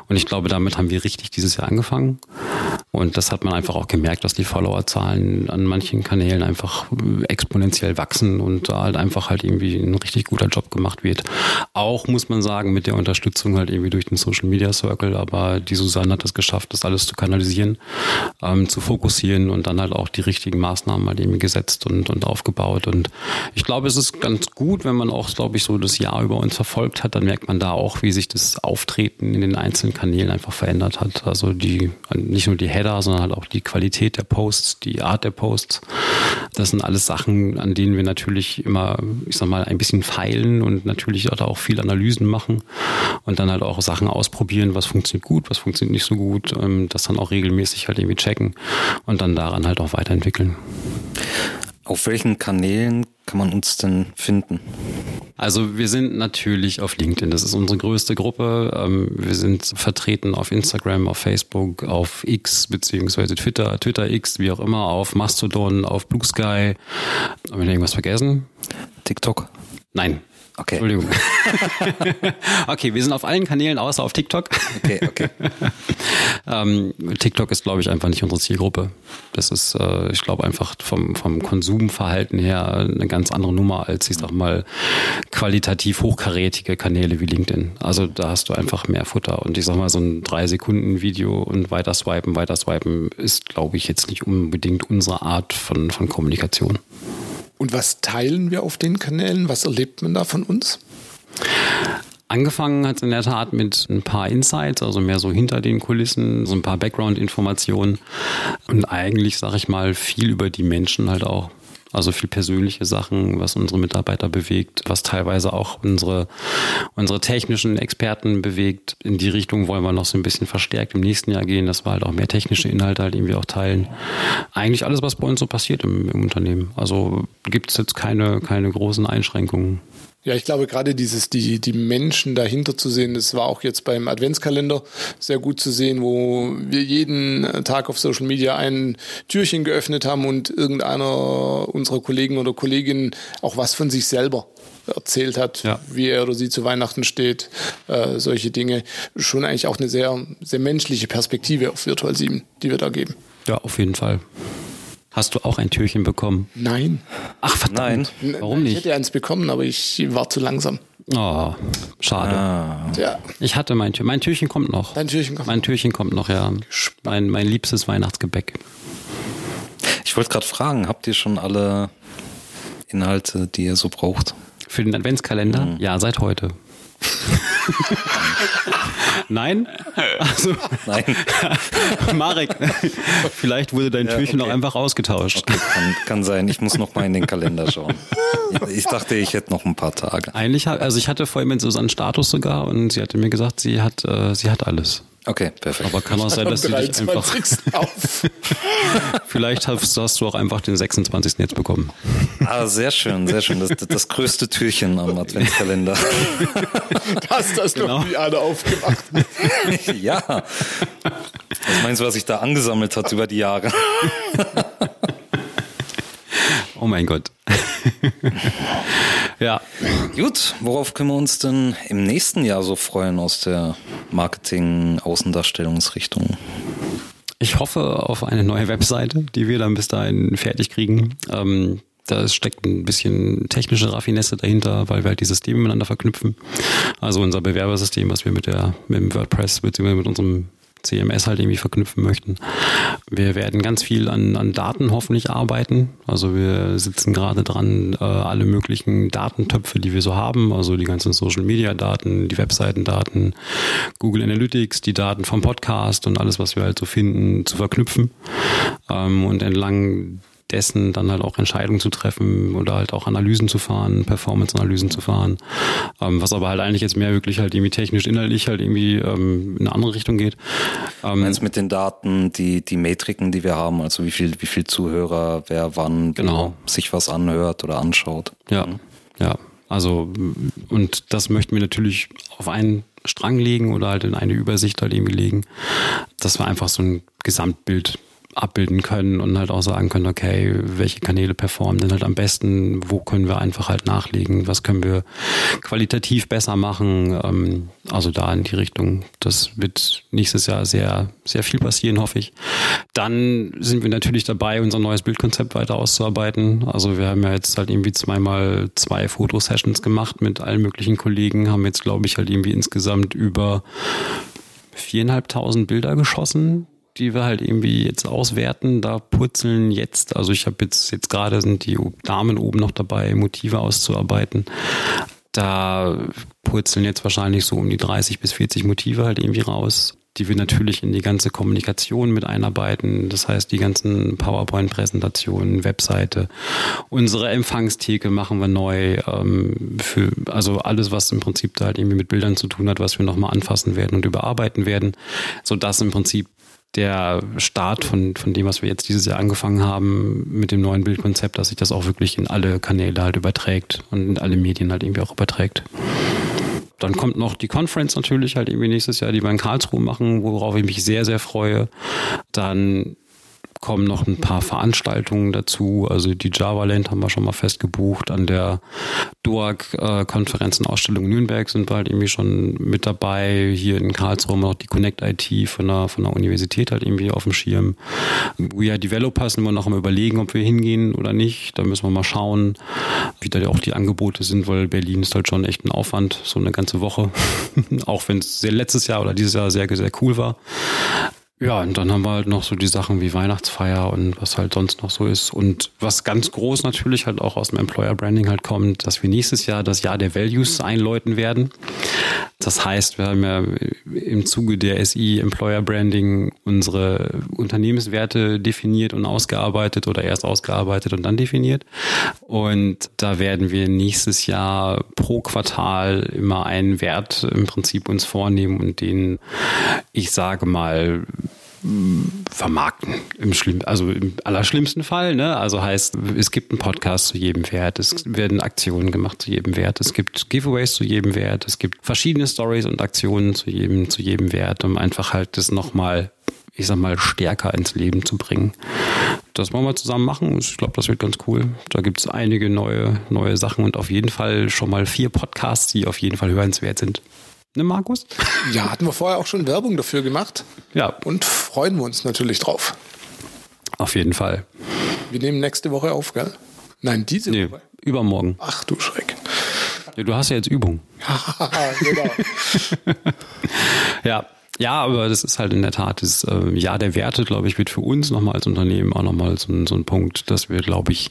Und ich glaube, damit haben wir richtig dieses Jahr angefangen. Und das hat man einfach auch gemerkt, dass die Followerzahlen an manchen Kanälen einfach exponentiell wachsen und da halt einfach halt irgendwie ein richtig guter Job gemacht wird. Auch muss man sagen, mit der Unterstützung halt irgendwie durch den Social Media Circle, aber die Susanne hat es geschafft, das alles zu kanalisieren, ähm, zu fokussieren und dann halt auch die richtigen Maßnahmen halt eben gesetzt und, und aufgebaut. Und ich glaube, es ist ganz gut, wenn man auch, glaube ich, so das Jahr über uns verfolgt hat, dann merkt man da auch, wie sich das Auftreten in den einzelnen Kanälen einfach verändert hat. Also die, nicht nur die Header, sondern halt auch die Qualität der Posts, die Art der Posts. Das sind alles Sachen, an denen wir natürlich immer, ich sag mal, ein bisschen feilen und natürlich auch viel Analysen machen und dann halt auch Sachen ausprobieren, was funktioniert gut, was funktioniert nicht so gut, ähm, das dann auch regelmäßig halt irgendwie checken und dann daran halt auch weiterentwickeln. Auf welchen Kanälen kann man uns denn finden? Also wir sind natürlich auf LinkedIn. Das ist unsere größte Gruppe. Ähm, wir sind vertreten auf Instagram, auf Facebook, auf X beziehungsweise Twitter, Twitter X, wie auch immer, auf Mastodon, auf Blue Sky. Haben wir irgendwas vergessen? TikTok? Nein. Okay. Entschuldigung. okay, wir sind auf allen Kanälen außer auf TikTok. Okay, okay. ähm, TikTok ist, glaube ich, einfach nicht unsere Zielgruppe. Das ist, äh, ich glaube, einfach vom, vom Konsumverhalten her eine ganz andere Nummer als, ich sag mal, qualitativ hochkarätige Kanäle wie LinkedIn. Also da hast du einfach mehr Futter. Und ich sag mal, so ein drei Sekunden Video und weiter swipen, weiter swipen ist, glaube ich, jetzt nicht unbedingt unsere Art von, von Kommunikation. Und was teilen wir auf den Kanälen? Was erlebt man da von uns? Angefangen hat es in der Tat mit ein paar Insights, also mehr so hinter den Kulissen, so ein paar Background-Informationen und eigentlich, sag ich mal, viel über die Menschen halt auch. Also viel persönliche Sachen, was unsere Mitarbeiter bewegt, was teilweise auch unsere, unsere technischen Experten bewegt. In die Richtung wollen wir noch so ein bisschen verstärkt im nächsten Jahr gehen, dass wir halt auch mehr technische Inhalte halt irgendwie auch teilen. Eigentlich alles, was bei uns so passiert im, im Unternehmen. Also gibt es jetzt keine, keine großen Einschränkungen. Ja, ich glaube gerade dieses, die, die Menschen dahinter zu sehen, das war auch jetzt beim Adventskalender sehr gut zu sehen, wo wir jeden Tag auf Social Media ein Türchen geöffnet haben und irgendeiner unserer Kollegen oder Kolleginnen auch was von sich selber erzählt hat, ja. wie er oder sie zu Weihnachten steht, äh, solche Dinge. Schon eigentlich auch eine sehr, sehr menschliche Perspektive auf Virtual 7, die wir da geben. Ja, auf jeden Fall. Hast du auch ein Türchen bekommen? Nein. Ach, verdammt. Nein. Warum nicht? Ich hätte eins bekommen, aber ich war zu langsam. Oh, schade. Ah. Ja. Ich hatte mein Türchen. Mein Türchen kommt noch. Dein Türchen kommt Mein Türchen kommt noch, ja. Mein, mein liebstes Weihnachtsgebäck. Ich wollte gerade fragen, habt ihr schon alle Inhalte, die ihr so braucht? Für den Adventskalender? Mhm. Ja, seit heute. Nein? Also, Nein. Marek, vielleicht wurde dein ja, Türchen okay. noch einfach ausgetauscht. Okay, kann, kann, sein. Ich muss noch mal in den Kalender schauen. Ich dachte, ich hätte noch ein paar Tage. Eigentlich, also ich hatte vorhin mit Susanne Status sogar und sie hatte mir gesagt, sie hat, äh, sie hat alles. Okay, perfekt. Aber kann auch sein, dass du dich einfach. Auf. Vielleicht hast, hast, du auch einfach den 26. jetzt bekommen. Ah, sehr schön, sehr schön. Das, das größte Türchen am Adventskalender. Hast das genau. noch nie alle aufgemacht? ja. Was meinst du, was sich da angesammelt hat über die Jahre? Oh mein Gott. ja. Gut, worauf können wir uns denn im nächsten Jahr so freuen aus der Marketing-Außendarstellungsrichtung? Ich hoffe auf eine neue Webseite, die wir dann bis dahin fertig kriegen. Ähm, da steckt ein bisschen technische Raffinesse dahinter, weil wir halt die Systeme miteinander verknüpfen. Also unser Bewerbersystem, was wir mit der mit dem WordPress bzw. mit unserem CMS halt irgendwie verknüpfen möchten. Wir werden ganz viel an, an Daten hoffentlich arbeiten. Also wir sitzen gerade dran, äh, alle möglichen Datentöpfe, die wir so haben, also die ganzen Social Media Daten, die Webseitendaten, Google Analytics, die Daten vom Podcast und alles, was wir halt so finden, zu verknüpfen. Ähm, und entlang dessen dann halt auch Entscheidungen zu treffen oder halt auch Analysen zu fahren, Performance-Analysen zu fahren, ähm, was aber halt eigentlich jetzt mehr wirklich halt irgendwie technisch, inhaltlich halt irgendwie ähm, in eine andere Richtung geht. Ähm, Meinst mit den Daten, die, die Metriken, die wir haben, also wie viel, wie viel Zuhörer, wer wann genau. sich was anhört oder anschaut. Ja, mhm. ja. Also, und das möchten wir natürlich auf einen Strang legen oder halt in eine Übersicht halt irgendwie legen, dass wir einfach so ein Gesamtbild abbilden können und halt auch sagen können, okay, welche Kanäle performen denn halt am besten, wo können wir einfach halt nachlegen, was können wir qualitativ besser machen, ähm, also da in die Richtung. Das wird nächstes Jahr sehr, sehr viel passieren, hoffe ich. Dann sind wir natürlich dabei, unser neues Bildkonzept weiter auszuarbeiten. Also wir haben ja jetzt halt irgendwie zweimal zwei Fotosessions gemacht mit allen möglichen Kollegen, haben jetzt glaube ich halt irgendwie insgesamt über viereinhalbtausend Bilder geschossen die wir halt irgendwie jetzt auswerten. Da purzeln jetzt, also ich habe jetzt, jetzt gerade sind die Damen oben noch dabei, Motive auszuarbeiten. Da purzeln jetzt wahrscheinlich so um die 30 bis 40 Motive halt irgendwie raus, die wir natürlich in die ganze Kommunikation mit einarbeiten. Das heißt, die ganzen PowerPoint-Präsentationen, Webseite, unsere Empfangstheke machen wir neu. Ähm, für, also alles, was im Prinzip da halt irgendwie mit Bildern zu tun hat, was wir nochmal anfassen werden und überarbeiten werden, sodass im Prinzip der Start von, von dem, was wir jetzt dieses Jahr angefangen haben mit dem neuen Bildkonzept, dass sich das auch wirklich in alle Kanäle halt überträgt und in alle Medien halt irgendwie auch überträgt. Dann kommt noch die Conference natürlich halt irgendwie nächstes Jahr, die wir in Karlsruhe machen, worauf ich mich sehr, sehr freue. Dann kommen noch ein paar Veranstaltungen dazu. Also die Java Land haben wir schon mal festgebucht. An der DOAG-Konferenz und Ausstellung Nürnberg sind wir halt irgendwie schon mit dabei. Hier in Karlsruhe noch die Connect IT von der, von der Universität halt irgendwie auf dem Schirm. We are Developers sind wir noch am überlegen, ob wir hingehen oder nicht. Da müssen wir mal schauen, wie da auch die Angebote sind, weil Berlin ist halt schon echt ein Aufwand, so eine ganze Woche. auch wenn es letztes Jahr oder dieses Jahr sehr, sehr cool war. Ja, und dann haben wir halt noch so die Sachen wie Weihnachtsfeier und was halt sonst noch so ist. Und was ganz groß natürlich halt auch aus dem Employer Branding halt kommt, dass wir nächstes Jahr das Jahr der Values einläuten werden. Das heißt, wir haben ja im Zuge der SI Employer Branding unsere Unternehmenswerte definiert und ausgearbeitet oder erst ausgearbeitet und dann definiert. Und da werden wir nächstes Jahr pro Quartal immer einen Wert im Prinzip uns vornehmen und den, ich sage mal, vermarkten im schlimm, also im allerschlimmsten Fall. Ne? Also heißt, es gibt einen Podcast zu jedem Wert, es werden Aktionen gemacht zu jedem Wert, es gibt Giveaways zu jedem Wert, es gibt verschiedene Stories und Aktionen zu jedem zu jedem Wert, um einfach halt das nochmal ich sag mal, stärker ins Leben zu bringen. Das wollen wir zusammen machen. Ich glaube, das wird ganz cool. Da gibt es einige neue, neue Sachen und auf jeden Fall schon mal vier Podcasts, die auf jeden Fall hörenswert sind. Ne, Markus? Ja, hatten wir vorher auch schon Werbung dafür gemacht. Ja. Und freuen wir uns natürlich drauf. Auf jeden Fall. Wir nehmen nächste Woche auf, gell? Nein, diese Nee, Woche. übermorgen. Ach du Schreck. Ja, du hast ja jetzt Übung. genau. Ja. Ja, aber das ist halt in der Tat das äh, Jahr der Werte, glaube ich, wird für uns nochmal als Unternehmen auch nochmal so, ein- so ein Punkt, dass wir, glaube ich,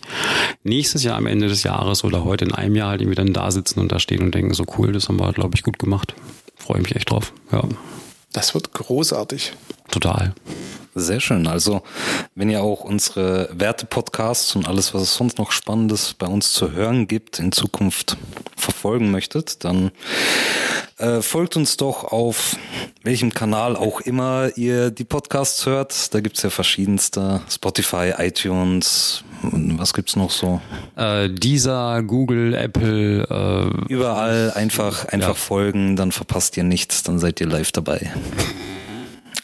nächstes Jahr am Ende des Jahres oder heute in einem Jahr halt irgendwie dann da sitzen und da stehen und denken, so cool, das haben wir, glaube ich, gut gemacht. Freue mich echt drauf. Ja, Das wird großartig. total. Sehr schön. Also, wenn ihr auch unsere Werte-Podcasts und alles, was es sonst noch Spannendes bei uns zu hören gibt, in Zukunft verfolgen möchtet, dann äh, folgt uns doch auf welchem Kanal auch immer ihr die Podcasts hört. Da gibt's ja verschiedenste. Spotify, iTunes, was gibt's noch so? Äh, dieser, Google, Apple, äh, Überall einfach, einfach folgen, dann verpasst ihr nichts, dann seid ihr live dabei.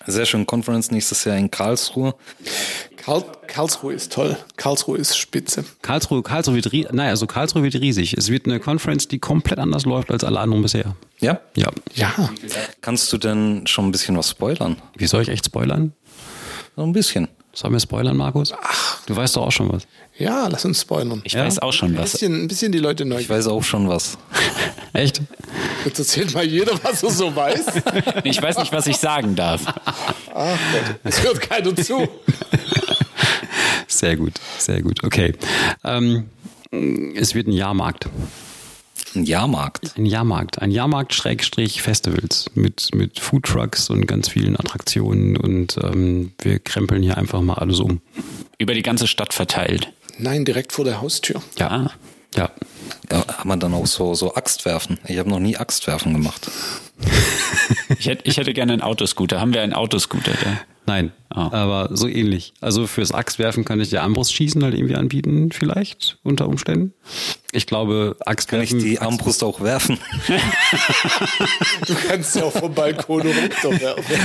Sehr schön, Conference nächstes Jahr in Karlsruhe. Karl Karlsruhe ist toll. Karlsruhe ist spitze. Karlsruhe, Karlsruhe wird riesig. Naja, also Karlsruhe wird riesig. Es wird eine Conference, die komplett anders läuft als alle anderen bisher. Ja? Ja. Ja. Kannst du denn schon ein bisschen was spoilern? Wie soll ich echt spoilern? So ein bisschen. Sollen wir spoilern, Markus? Ach. Du weißt doch auch schon was. Ja, lass uns spoilern. Ich weiß auch schon Ein was. bisschen, ein bisschen die Leute neu. Ich weiß auch schon was. Echt? Jetzt erzählt mal jeder, was er so weiß. Ich weiß nicht, was ich sagen darf. Es hört keiner zu. Sehr gut, sehr gut. Okay. Ähm, es wird ein Jahrmarkt. Ein Jahrmarkt. Ein Jahrmarkt. Ein Jahrmarkt Schrägstrich Festivals mit, mit Foodtrucks und ganz vielen Attraktionen und ähm, wir krempeln hier einfach mal alles um. Über die ganze Stadt verteilt. Nein, direkt vor der Haustür. Ja. Ja. Ja, haben wir dann auch so, so Axtwerfen? Ich habe noch nie Axtwerfen gemacht. Ich hätte, ich hätte gerne einen Autoscooter. Haben wir einen Autoscooter? Der? Nein, Ah. aber so ähnlich. Also fürs Axtwerfen kann ich dir Armbrustschießen halt irgendwie anbieten, vielleicht unter Umständen. Ich glaube, Kann ich Axtwerfen. die Armbrust auch werfen? Du kannst ja auch vom Balkon runterwerfen.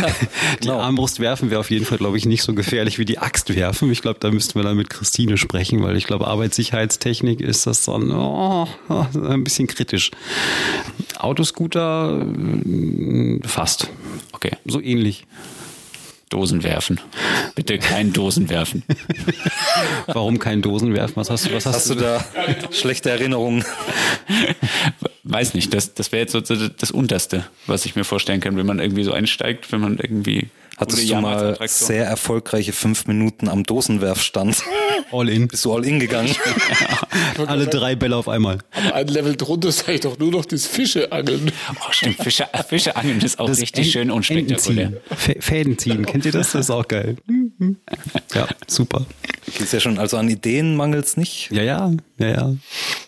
Die Armbrust werfen wäre auf jeden Fall, glaube ich, nicht so gefährlich wie die Axt werfen. Ich glaube, da müssten wir dann mit Christine sprechen, weil ich glaube, Arbeitssicherheitstechnik ist das dann oh, ein bisschen kritisch. Autoscooter äh, fast. Okay. So ähnlich. Dosen werfen. Bitte kein Dosen werfen. Warum kein Dosen werfen? Was hast du? Was hast, Hast du da schlechte Erinnerungen? Weiß nicht, das, das wäre jetzt so das das Unterste, was ich mir vorstellen kann, wenn man irgendwie so einsteigt, wenn man irgendwie. Hattest du mal sehr erfolgreiche fünf Minuten am Dosenwerfstand? All in. Bist du all in gegangen? Alle drei Bälle auf einmal. Ein Level drunter sage ich doch nur noch das Fischeangeln. Oh, stimmt, Fische, Fische angeln ist auch richtig Ent- schön ziehen. Fä- Fäden ziehen. Kennt ihr das? Das ist auch geil. Ja, super. Ist ja schon, also an Ideen mangelt's nicht. Ja, ja, ja, ja.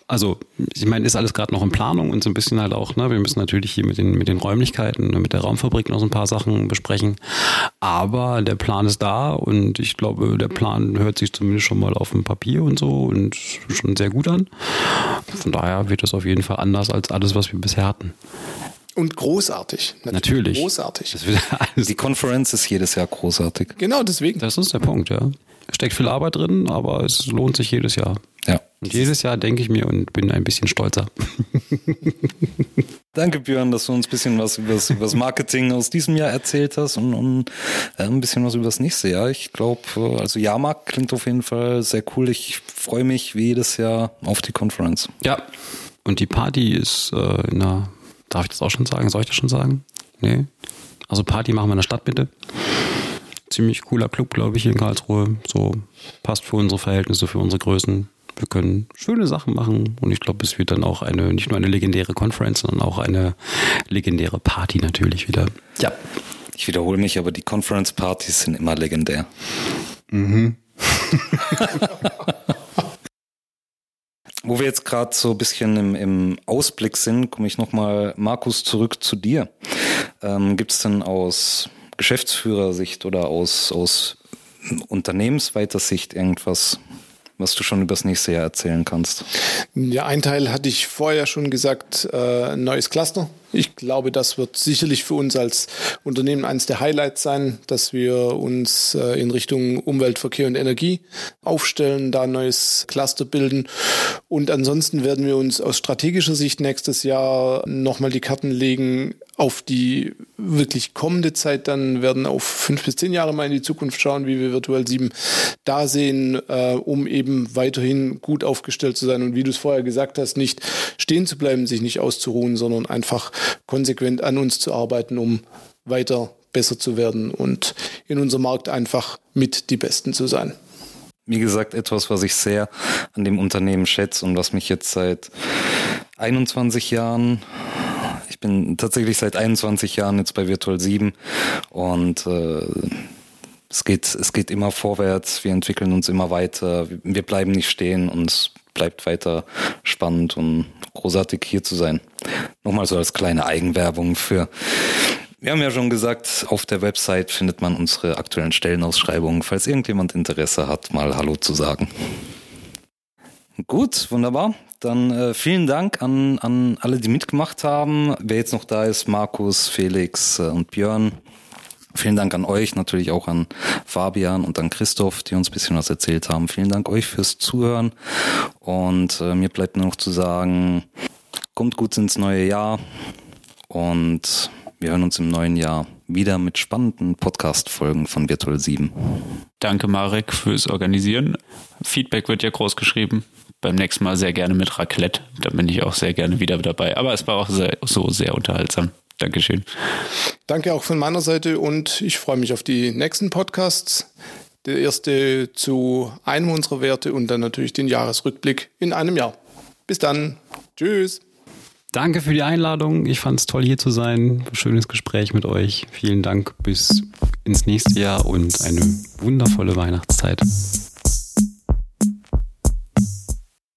also ich meine, ist alles gerade noch in Planung und so ein bisschen halt auch, ne, wir müssen natürlich hier mit den, mit den Räumlichkeiten und mit der Raumfabrik noch so ein paar Sachen besprechen. Aber der Plan ist da und ich glaube, der Plan hört sich zumindest schon mal auf dem Papier und so und schon sehr gut an. Von daher wird das auf jeden Fall anders als alles, was wir bisher hatten. Und großartig. Natürlich. Großartig. Das wird alles, Die Conference ist jedes Jahr großartig. Genau deswegen. das ist der Punkt, ja. Steckt viel Arbeit drin, aber es lohnt sich jedes Jahr. Und jedes Jahr denke ich mir und bin ein bisschen stolzer. Danke, Björn, dass du uns ein bisschen was über das Marketing aus diesem Jahr erzählt hast und, und äh, ein bisschen was über das nächste Jahr. Ich glaube, äh, also Jahrmarkt klingt auf jeden Fall sehr cool. Ich freue mich wie jedes Jahr auf die Conference. Ja. Und die Party ist äh, in der, darf ich das auch schon sagen? Soll ich das schon sagen? Nee. Also Party machen wir in der Stadtmitte. Ziemlich cooler Club, glaube ich, hier in Karlsruhe. So passt für unsere Verhältnisse, für unsere Größen. Wir können schöne Sachen machen und ich glaube, es wird dann auch eine, nicht nur eine legendäre Conference, sondern auch eine legendäre Party natürlich wieder. Ja. Ich wiederhole mich, aber die Conference-Partys sind immer legendär. Wo wir jetzt gerade so ein bisschen im, im Ausblick sind, komme ich nochmal, Markus, zurück zu dir. Ähm, Gibt es denn aus Geschäftsführersicht oder aus, aus unternehmensweiter Sicht irgendwas, was du schon über das nächste Jahr erzählen kannst? Ja, ein Teil hatte ich vorher schon gesagt, äh, neues Cluster. Ich glaube, das wird sicherlich für uns als Unternehmen eines der Highlights sein, dass wir uns äh, in Richtung Umwelt, Verkehr und Energie aufstellen, da ein neues Cluster bilden. Und ansonsten werden wir uns aus strategischer Sicht nächstes Jahr nochmal die Karten legen auf die wirklich kommende Zeit. Dann werden auf fünf bis zehn Jahre mal in die Zukunft schauen, wie wir Virtual 7 da sehen, äh, um eben weiterhin gut aufgestellt zu sein. Und wie du es vorher gesagt hast, nicht stehen zu bleiben, sich nicht auszuruhen, sondern einfach konsequent an uns zu arbeiten, um weiter besser zu werden und in unserem Markt einfach mit die Besten zu sein. Wie gesagt, etwas, was ich sehr an dem Unternehmen schätze und was mich jetzt seit 21 Jahren ich bin tatsächlich seit 21 Jahren jetzt bei Virtual 7 und äh, es geht, es geht immer vorwärts, wir entwickeln uns immer weiter, wir bleiben nicht stehen und es bleibt weiter spannend und großartig hier zu sein. Nochmal so als kleine Eigenwerbung für wir haben ja schon gesagt, auf der Website findet man unsere aktuellen Stellenausschreibungen, falls irgendjemand Interesse hat, mal Hallo zu sagen. Gut, wunderbar. Dann äh, vielen Dank an, an alle, die mitgemacht haben. Wer jetzt noch da ist, Markus, Felix äh, und Björn. Vielen Dank an euch, natürlich auch an Fabian und an Christoph, die uns ein bisschen was erzählt haben. Vielen Dank euch fürs Zuhören. Und äh, mir bleibt nur noch zu sagen, kommt gut ins neue Jahr und wir hören uns im neuen Jahr wieder mit spannenden Podcast-Folgen von Virtual 7. Danke, Marek, fürs Organisieren. Feedback wird ja groß geschrieben. Beim nächsten Mal sehr gerne mit Raclette. Da bin ich auch sehr gerne wieder dabei. Aber es war auch sehr, so sehr unterhaltsam. Dankeschön. Danke auch von meiner Seite und ich freue mich auf die nächsten Podcasts. Der erste zu einem unserer Werte und dann natürlich den Jahresrückblick in einem Jahr. Bis dann. Tschüss. Danke für die Einladung. Ich fand es toll, hier zu sein. Schönes Gespräch mit euch. Vielen Dank. Bis ins nächste Jahr und eine wundervolle Weihnachtszeit.